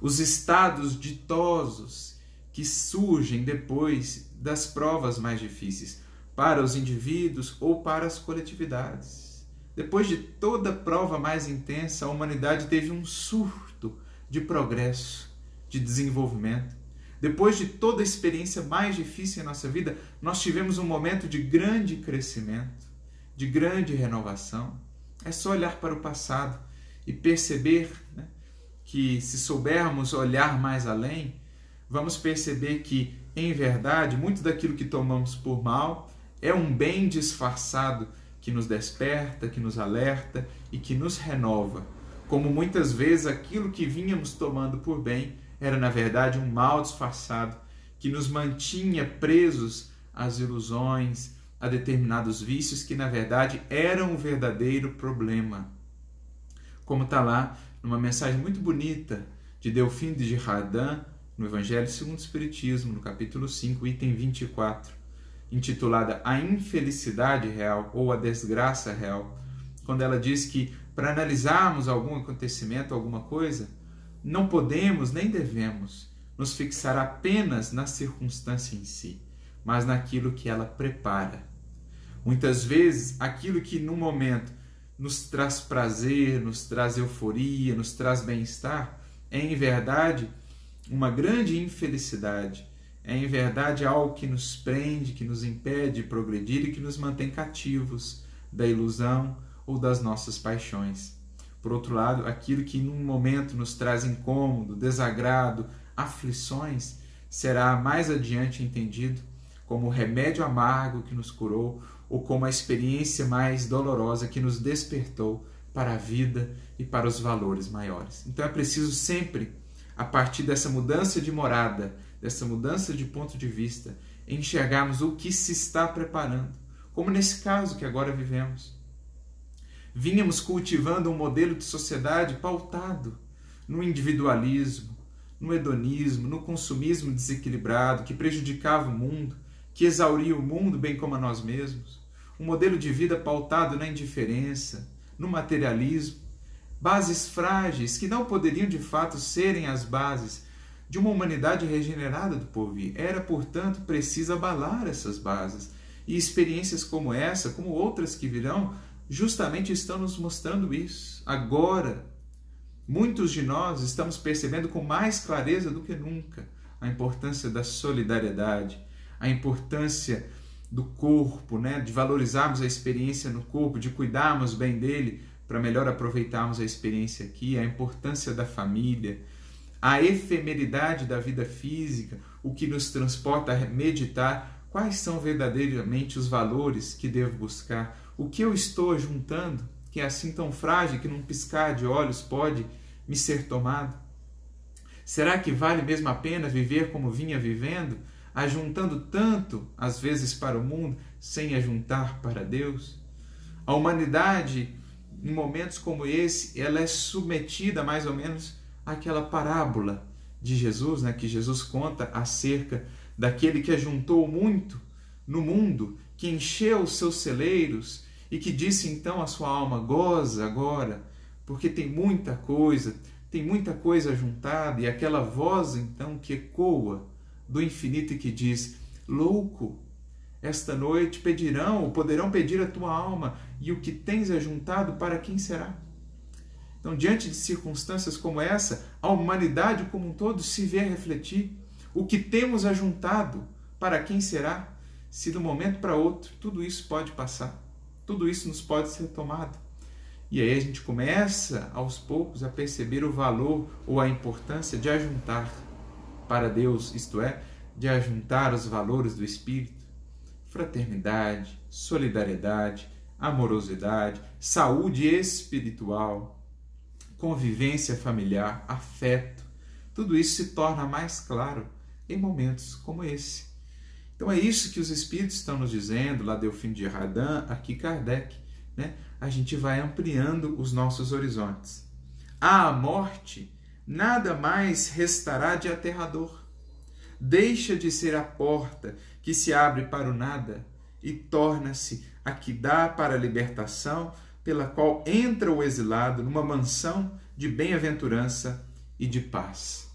Os estados ditosos que surgem depois das provas mais difíceis para os indivíduos ou para as coletividades. Depois de toda prova mais intensa, a humanidade teve um surto de progresso, de desenvolvimento. Depois de toda a experiência mais difícil em nossa vida, nós tivemos um momento de grande crescimento, de grande renovação. É só olhar para o passado e perceber né, que, se soubermos olhar mais além, vamos perceber que, em verdade, muito daquilo que tomamos por mal é um bem disfarçado que nos desperta, que nos alerta e que nos renova. Como muitas vezes aquilo que vínhamos tomando por bem era, na verdade, um mal disfarçado que nos mantinha presos às ilusões, a determinados vícios que, na verdade, eram o verdadeiro problema. Como está lá numa mensagem muito bonita de Delfim de Girardin, no Evangelho segundo o Espiritismo, no capítulo 5, item 24, intitulada A Infelicidade Real ou A Desgraça Real, quando ela diz que para analisarmos algum acontecimento, alguma coisa, não podemos nem devemos nos fixar apenas na circunstância em si, mas naquilo que ela prepara. Muitas vezes, aquilo que no momento nos traz prazer, nos traz euforia, nos traz bem-estar, é em verdade uma grande infelicidade. É em verdade algo que nos prende, que nos impede de progredir e que nos mantém cativos da ilusão ou das nossas paixões. Por outro lado, aquilo que num momento nos traz incômodo, desagrado, aflições, será mais adiante entendido como o remédio amargo que nos curou ou como a experiência mais dolorosa que nos despertou para a vida e para os valores maiores. Então é preciso sempre, a partir dessa mudança de morada, dessa mudança de ponto de vista, enxergarmos o que se está preparando, como nesse caso que agora vivemos. Vínhamos cultivando um modelo de sociedade pautado no individualismo, no hedonismo, no consumismo desequilibrado que prejudicava o mundo, que exauria o mundo bem como a nós mesmos um modelo de vida pautado na indiferença, no materialismo, bases frágeis que não poderiam de fato serem as bases de uma humanidade regenerada do porvir. Era, portanto, preciso abalar essas bases. E experiências como essa, como outras que virão, justamente estão nos mostrando isso. Agora, muitos de nós estamos percebendo com mais clareza do que nunca a importância da solidariedade, a importância do corpo, né? de valorizarmos a experiência no corpo, de cuidarmos bem dele para melhor aproveitarmos a experiência aqui, a importância da família, a efemeridade da vida física, o que nos transporta a meditar quais são verdadeiramente os valores que devo buscar, o que eu estou juntando, que é assim tão frágil que num piscar de olhos pode me ser tomado. Será que vale mesmo a pena viver como vinha vivendo? ajuntando tanto, às vezes, para o mundo, sem ajuntar para Deus? A humanidade, em momentos como esse, ela é submetida mais ou menos àquela parábola de Jesus, né, que Jesus conta acerca daquele que ajuntou muito no mundo, que encheu os seus celeiros e que disse então à sua alma: goza agora, porque tem muita coisa, tem muita coisa juntada, e aquela voz então que ecoa do infinito e que diz: Louco, esta noite pedirão ou poderão pedir a tua alma, e o que tens ajuntado, para quem será? Então, diante de circunstâncias como essa, a humanidade como um todo se vê refletir. O que temos ajuntado, para quem será? Se de um momento para outro tudo isso pode passar, tudo isso nos pode ser tomado. E aí a gente começa aos poucos a perceber o valor ou a importância de ajuntar para Deus, isto é, de ajuntar os valores do Espírito, fraternidade, solidariedade, amorosidade, saúde espiritual, convivência familiar, afeto, tudo isso se torna mais claro em momentos como esse. Então é isso que os Espíritos estão nos dizendo, lá Delfim de Radin, aqui Kardec. Né? A gente vai ampliando os nossos horizontes. À morte, nada mais restará de aterrador. Deixa de ser a porta que se abre para o nada e torna-se a que dá para a libertação, pela qual entra o exilado numa mansão de bem-aventurança e de paz.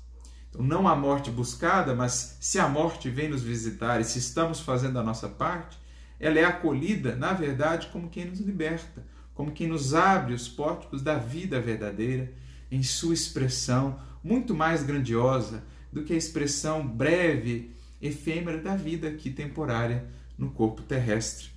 Então, não a morte buscada, mas se a morte vem nos visitar e se estamos fazendo a nossa parte, ela é acolhida, na verdade, como quem nos liberta, como quem nos abre os pórticos da vida verdadeira em sua expressão muito mais grandiosa do que a expressão breve, efêmera da vida aqui temporária no corpo terrestre.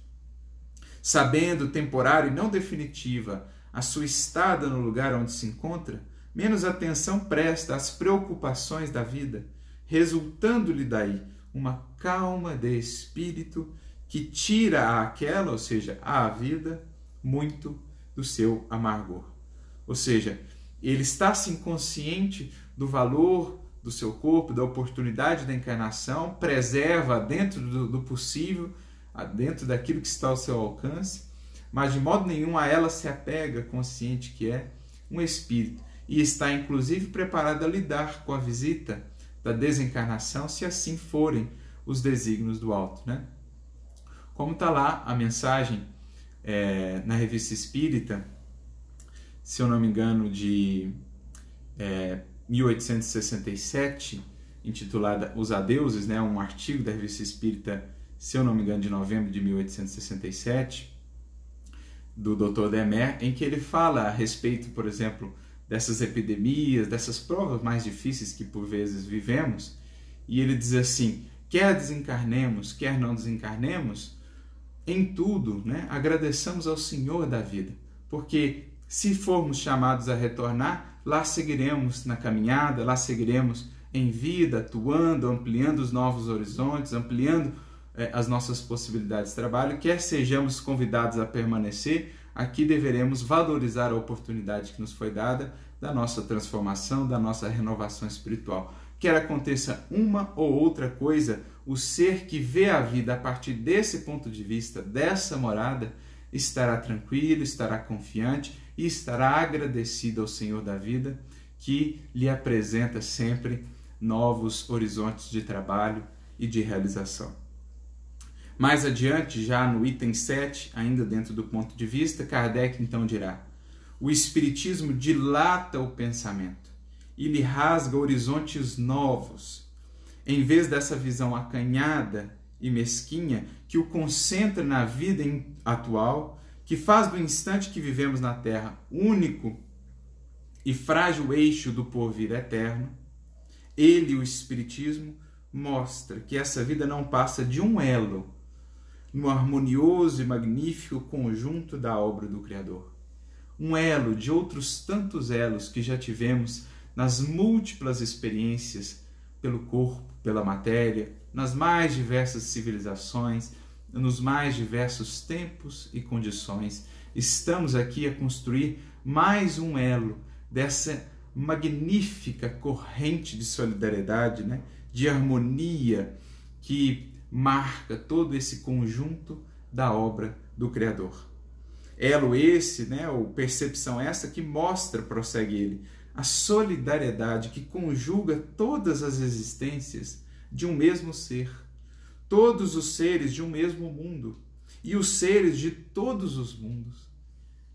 Sabendo temporário e não definitiva a sua estada no lugar onde se encontra, menos atenção presta às preocupações da vida, resultando-lhe daí uma calma de espírito que tira àquela, ou seja, à vida, muito do seu amargor. Ou seja, ele está assim consciente do valor do seu corpo, da oportunidade da encarnação, preserva dentro do, do possível, dentro daquilo que está ao seu alcance, mas de modo nenhum a ela se apega, consciente que é um espírito e está inclusive preparado a lidar com a visita da desencarnação, se assim forem os desígnios do alto, né? Como está lá a mensagem é, na revista Espírita, se eu não me engano, de é, 1867, intitulada Os Adeuses, né, um artigo da revista Espírita, se eu não me engano, de novembro de 1867, do Dr. Demer, em que ele fala a respeito, por exemplo, dessas epidemias, dessas provas mais difíceis que por vezes vivemos, e ele diz assim: quer desencarnemos, quer não desencarnemos, em tudo, né, agradeçamos ao Senhor da vida, porque se formos chamados a retornar, lá seguiremos na caminhada, lá seguiremos em vida, atuando, ampliando os novos horizontes, ampliando eh, as nossas possibilidades de trabalho, quer sejamos convidados a permanecer, aqui deveremos valorizar a oportunidade que nos foi dada da nossa transformação, da nossa renovação espiritual. Quer aconteça uma ou outra coisa, o ser que vê a vida a partir desse ponto de vista, dessa morada, estará tranquilo, estará confiante e estará agradecido ao Senhor da vida, que lhe apresenta sempre novos horizontes de trabalho e de realização. Mais adiante, já no item 7, ainda dentro do ponto de vista, Kardec então dirá: o Espiritismo dilata o pensamento e lhe rasga horizontes novos, em vez dessa visão acanhada e mesquinha que o concentra na vida atual que faz do instante que vivemos na Terra único e frágil eixo do porvir eterno, ele, o Espiritismo, mostra que essa vida não passa de um elo no harmonioso e magnífico conjunto da obra do Criador. Um elo de outros tantos elos que já tivemos nas múltiplas experiências pelo corpo, pela matéria, nas mais diversas civilizações, nos mais diversos tempos e condições. Estamos aqui a construir mais um elo dessa magnífica corrente de solidariedade, né? de harmonia que marca todo esse conjunto da obra do Criador. Elo esse, né, ou percepção essa que mostra, prossegue ele, a solidariedade que conjuga todas as existências de um mesmo ser todos os seres de um mesmo mundo e os seres de todos os mundos.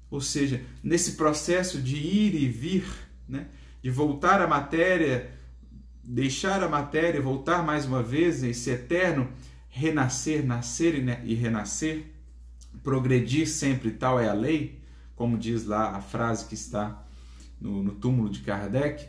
Ou seja, nesse processo de ir e vir, né, de voltar à matéria, deixar a matéria, voltar mais uma vez, esse eterno renascer, nascer e renascer, progredir sempre, tal é a lei, como diz lá a frase que está no, no túmulo de Kardec,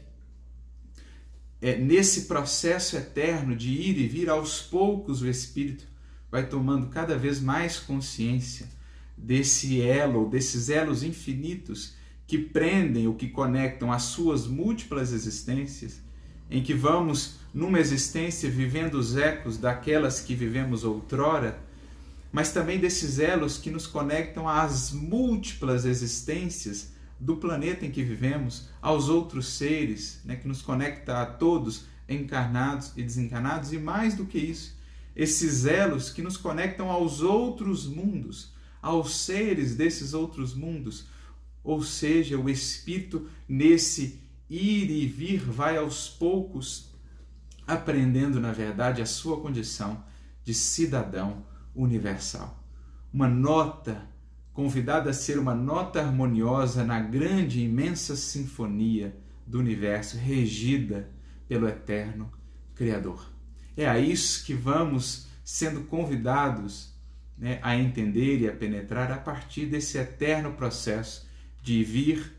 é, nesse processo eterno de ir e vir, aos poucos o espírito vai tomando cada vez mais consciência desse elo, desses elos infinitos que prendem ou que conectam as suas múltiplas existências, em que vamos numa existência vivendo os ecos daquelas que vivemos outrora, mas também desses elos que nos conectam às múltiplas existências do planeta em que vivemos, aos outros seres, né, que nos conecta a todos, encarnados e desencarnados, e mais do que isso, esses elos que nos conectam aos outros mundos, aos seres desses outros mundos. Ou seja, o espírito, nesse ir e vir, vai aos poucos aprendendo, na verdade, a sua condição de cidadão universal. Uma nota convidada a ser uma nota harmoniosa na grande e imensa sinfonia do universo regida pelo eterno Criador. É a isso que vamos sendo convidados né, a entender e a penetrar a partir desse eterno processo de vir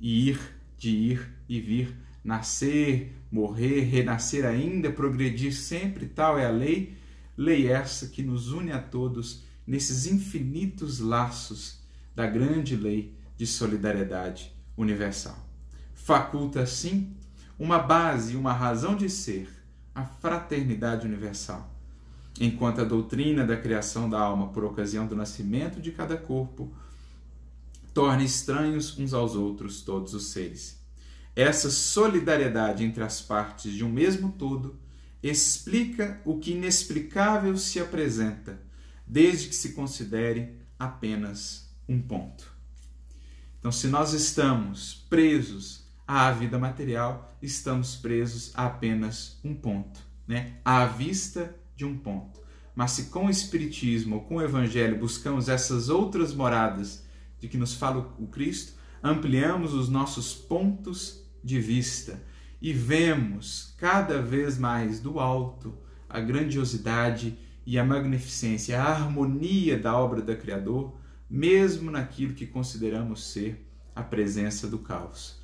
e ir, de ir e vir, nascer, morrer, renascer ainda, progredir sempre, tal é a lei, lei essa que nos une a todos nesses infinitos laços da grande lei de solidariedade universal. Faculta, assim, uma base uma razão de ser, a fraternidade universal. Enquanto a doutrina da criação da alma por ocasião do nascimento de cada corpo torna estranhos uns aos outros todos os seres. Essa solidariedade entre as partes de um mesmo todo explica o que inexplicável se apresenta, desde que se considere apenas um ponto. Então, se nós estamos presos à vida material, estamos presos a apenas um ponto, né? à vista de um ponto. Mas se com o Espiritismo ou com o Evangelho buscamos essas outras moradas de que nos fala o Cristo, ampliamos os nossos pontos de vista e vemos cada vez mais do alto a grandiosidade e a magnificência, a harmonia da obra do Criador, mesmo naquilo que consideramos ser a presença do caos.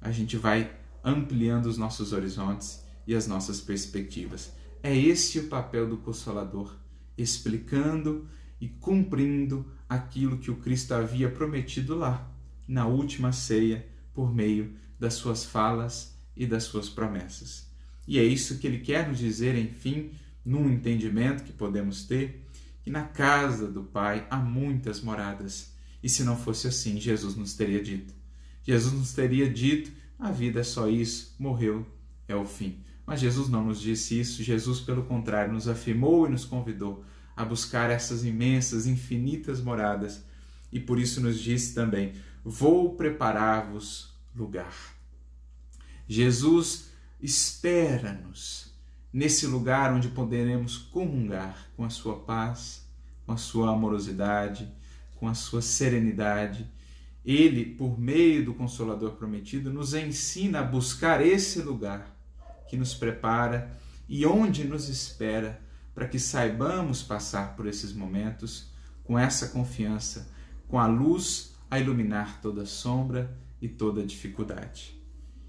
A gente vai ampliando os nossos horizontes e as nossas perspectivas. É esse o papel do Consolador, explicando e cumprindo aquilo que o Cristo havia prometido lá, na última ceia, por meio das suas falas e das suas promessas. E é isso que ele quer nos dizer, enfim, num entendimento que podemos ter, que na casa do Pai há muitas moradas. E se não fosse assim, Jesus nos teria dito. Jesus nos teria dito: a vida é só isso, morreu, é o fim. Mas Jesus não nos disse isso, Jesus, pelo contrário, nos afirmou e nos convidou a buscar essas imensas, infinitas moradas. E por isso nos disse também: Vou preparar-vos lugar. Jesus espera-nos nesse lugar onde poderemos comungar com a sua paz, com a sua amorosidade, com a sua serenidade. Ele, por meio do Consolador prometido, nos ensina a buscar esse lugar que nos prepara e onde nos espera para que saibamos passar por esses momentos com essa confiança, com a luz a iluminar toda sombra e toda dificuldade.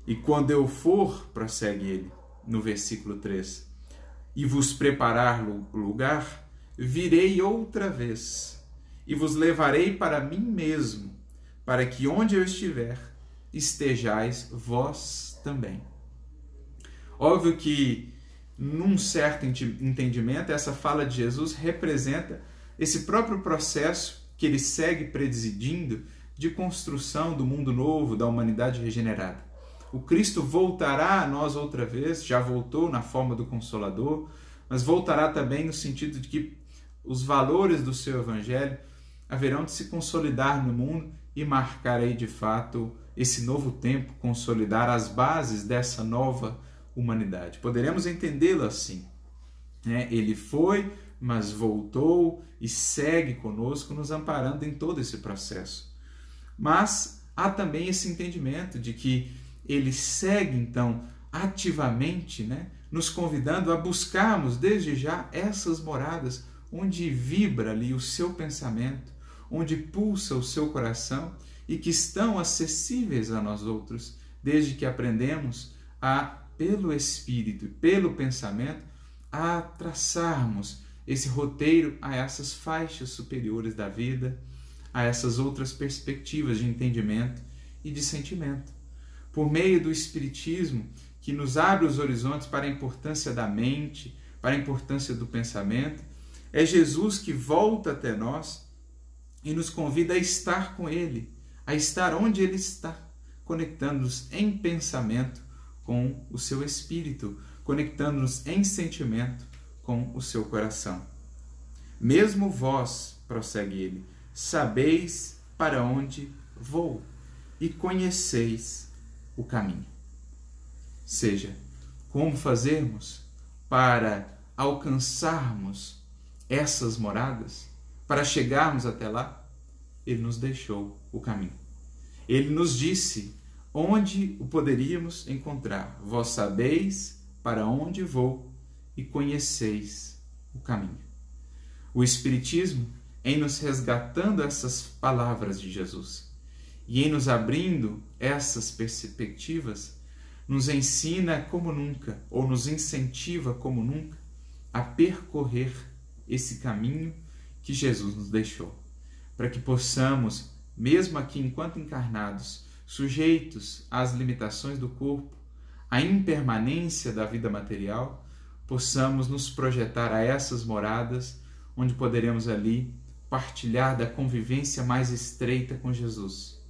E quando eu for, prossegue ele no versículo 3, e vos preparar lugar, virei outra vez e vos levarei para mim mesmo, para que onde eu estiver, estejais vós também. Óbvio que, num certo entendimento, essa fala de Jesus representa esse próprio processo que ele segue presidindo de construção do mundo novo, da humanidade regenerada. O Cristo voltará a nós outra vez, já voltou na forma do Consolador, mas voltará também no sentido de que os valores do seu Evangelho haverão de se consolidar no mundo e marcar aí de fato esse novo tempo, consolidar as bases dessa nova humanidade. Poderemos entendê-lo assim. Né? Ele foi, mas voltou e segue conosco, nos amparando em todo esse processo. Mas há também esse entendimento de que ele segue então ativamente, né, nos convidando a buscarmos desde já essas moradas onde vibra ali o seu pensamento, onde pulsa o seu coração e que estão acessíveis a nós outros, desde que aprendemos a pelo espírito e pelo pensamento a traçarmos esse roteiro a essas faixas superiores da vida, a essas outras perspectivas de entendimento e de sentimento. Por meio do Espiritismo, que nos abre os horizontes para a importância da mente, para a importância do pensamento, é Jesus que volta até nós e nos convida a estar com Ele, a estar onde Ele está, conectando-nos em pensamento com o seu espírito, conectando-nos em sentimento com o seu coração. Mesmo vós, prossegue ele, sabeis para onde vou e conheceis o caminho. Seja, como fazermos para alcançarmos essas moradas, para chegarmos até lá? Ele nos deixou o caminho. Ele nos disse onde o poderíamos encontrar. Vós sabeis para onde vou e conheceis o caminho. O Espiritismo, em nos resgatando essas palavras de Jesus, e em nos abrindo essas perspectivas, nos ensina como nunca, ou nos incentiva como nunca, a percorrer esse caminho que Jesus nos deixou, para que possamos mesmo aqui enquanto encarnados, sujeitos às limitações do corpo, à impermanência da vida material, possamos nos projetar a essas moradas, onde poderemos ali partilhar da convivência mais estreita com Jesus.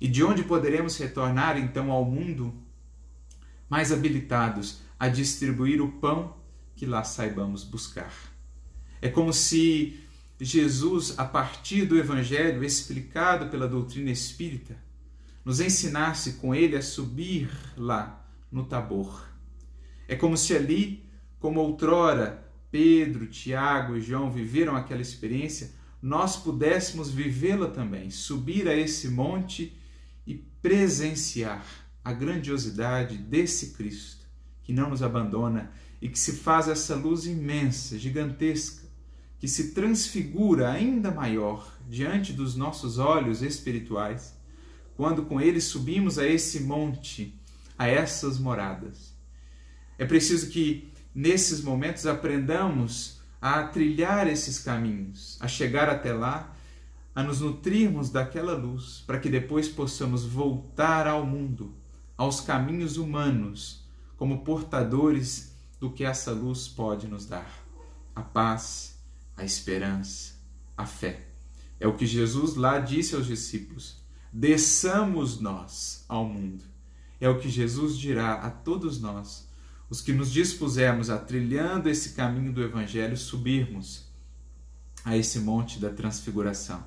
E de onde poderemos retornar então ao mundo mais habilitados a distribuir o pão que lá saibamos buscar. É como se Jesus, a partir do Evangelho explicado pela doutrina espírita, nos ensinasse com ele a subir lá no Tabor. É como se ali, como outrora Pedro, Tiago e João viveram aquela experiência, nós pudéssemos vivê-la também, subir a esse monte e presenciar a grandiosidade desse Cristo que não nos abandona e que se faz essa luz imensa, gigantesca, que se transfigura ainda maior diante dos nossos olhos espirituais, quando com ele subimos a esse monte, a essas moradas. É preciso que nesses momentos aprendamos a trilhar esses caminhos, a chegar até lá, a nos nutrirmos daquela luz, para que depois possamos voltar ao mundo, aos caminhos humanos, como portadores do que essa luz pode nos dar: a paz, a esperança, a fé. É o que Jesus lá disse aos discípulos: desçamos nós ao mundo. É o que Jesus dirá a todos nós os que nos dispusermos a trilhando esse caminho do Evangelho, subirmos a esse monte da transfiguração.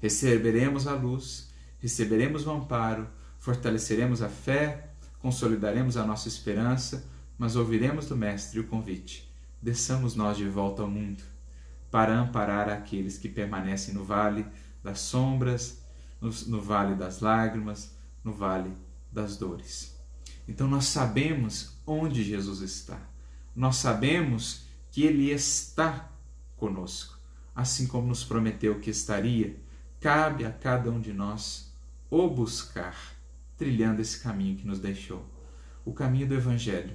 Receberemos a luz, receberemos o amparo, fortaleceremos a fé, consolidaremos a nossa esperança, mas ouviremos do Mestre o convite: desçamos nós de volta ao mundo, para amparar aqueles que permanecem no vale das sombras, no, no vale das lágrimas, no vale das dores. Então nós sabemos onde Jesus está. Nós sabemos que Ele está conosco, assim como nos prometeu que estaria. Cabe a cada um de nós o buscar, trilhando esse caminho que nos deixou o caminho do Evangelho,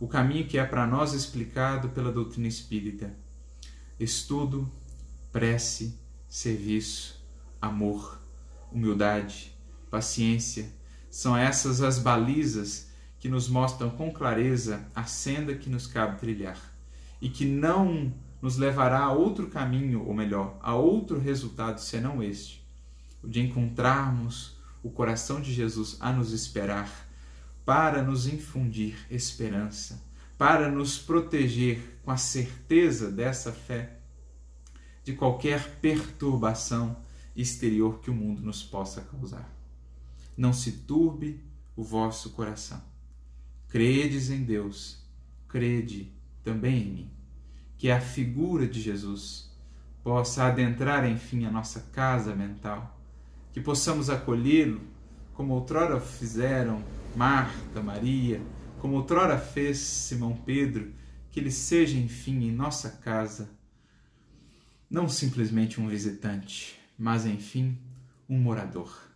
o caminho que é para nós explicado pela doutrina espírita. Estudo, prece, serviço, amor, humildade, paciência, são essas as balizas que nos mostram com clareza a senda que nos cabe trilhar e que não nos levará a outro caminho, ou melhor, a outro resultado senão este, o de encontrarmos o coração de Jesus a nos esperar para nos infundir esperança, para nos proteger com a certeza dessa fé de qualquer perturbação exterior que o mundo nos possa causar não se turbe o vosso coração. Credes em Deus, crede também em mim. Que a figura de Jesus possa adentrar, enfim, a nossa casa mental, que possamos acolhê-lo como outrora fizeram Marta, Maria, como outrora fez Simão Pedro, que ele seja, enfim, em nossa casa, não simplesmente um visitante, mas, enfim, um morador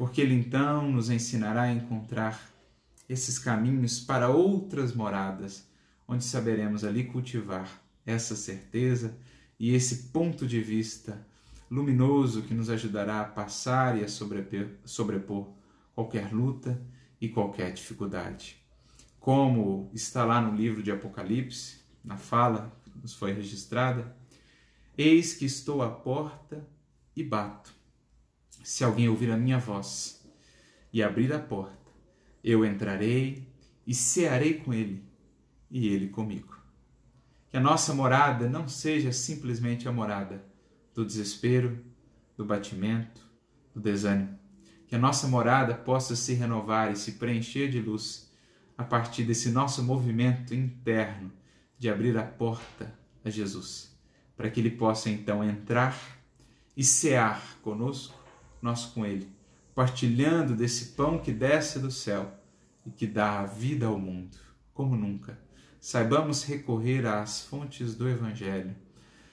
porque Ele então nos ensinará a encontrar esses caminhos para outras moradas, onde saberemos ali cultivar essa certeza e esse ponto de vista luminoso que nos ajudará a passar e a sobrepor qualquer luta e qualquer dificuldade. Como está lá no livro de Apocalipse, na fala que nos foi registrada, Eis que estou à porta e bato. Se alguém ouvir a minha voz e abrir a porta, eu entrarei e cearei com ele e ele comigo. Que a nossa morada não seja simplesmente a morada do desespero, do batimento, do desânimo. Que a nossa morada possa se renovar e se preencher de luz a partir desse nosso movimento interno de abrir a porta a Jesus, para que ele possa então entrar e cear conosco nós com Ele, partilhando desse pão que desce do céu e que dá a vida ao mundo, como nunca. Saibamos recorrer às fontes do Evangelho,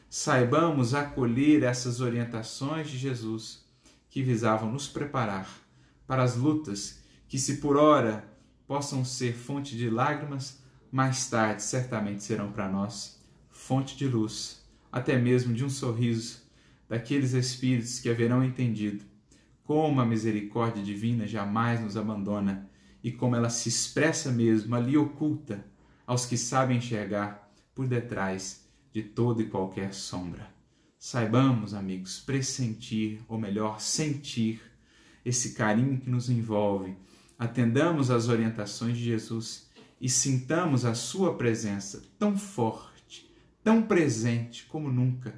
saibamos acolher essas orientações de Jesus que visavam nos preparar para as lutas que, se por ora possam ser fonte de lágrimas, mais tarde certamente serão para nós fonte de luz, até mesmo de um sorriso daqueles espíritos que haverão entendido como a misericórdia divina jamais nos abandona e como ela se expressa mesmo ali oculta aos que sabem enxergar por detrás de toda e qualquer sombra. Saibamos, amigos, pressentir, ou melhor, sentir esse carinho que nos envolve. Atendamos às orientações de Jesus e sintamos a Sua presença tão forte, tão presente como nunca,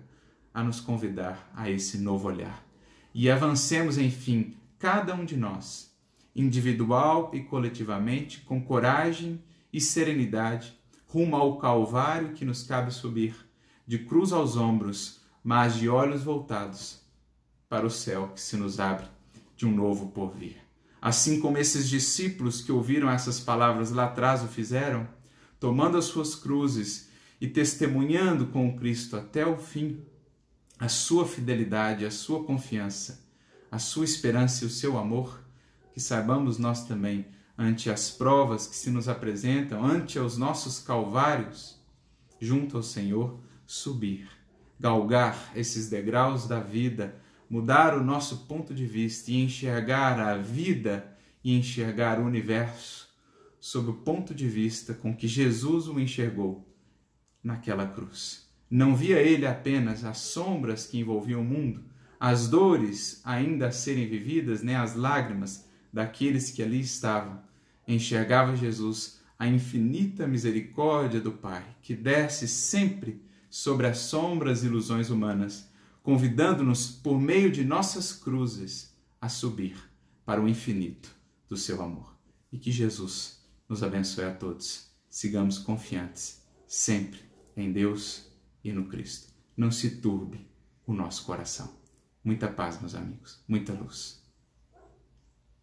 a nos convidar a esse novo olhar. E avancemos, enfim, cada um de nós, individual e coletivamente, com coragem e serenidade, rumo ao Calvário que nos cabe subir, de cruz aos ombros, mas de olhos voltados para o céu que se nos abre de um novo porvir. Assim como esses discípulos que ouviram essas palavras lá atrás o fizeram, tomando as suas cruzes e testemunhando com Cristo até o fim a sua fidelidade, a sua confiança, a sua esperança e o seu amor, que saibamos nós também, ante as provas que se nos apresentam, ante os nossos calvários, junto ao Senhor, subir, galgar esses degraus da vida mudar o nosso ponto de vista e enxergar a vida e enxergar o universo sob o ponto de vista com que Jesus o enxergou naquela cruz. Não via ele apenas as sombras que envolviam o mundo, as dores ainda a serem vividas, nem as lágrimas daqueles que ali estavam. Enxergava Jesus a infinita misericórdia do Pai, que desce sempre sobre as sombras e ilusões humanas convidando-nos por meio de nossas cruzes a subir para o infinito do seu amor. E que Jesus nos abençoe a todos. Sigamos confiantes, sempre em Deus e no Cristo. Não se turbe o nosso coração. Muita paz, meus amigos, muita luz.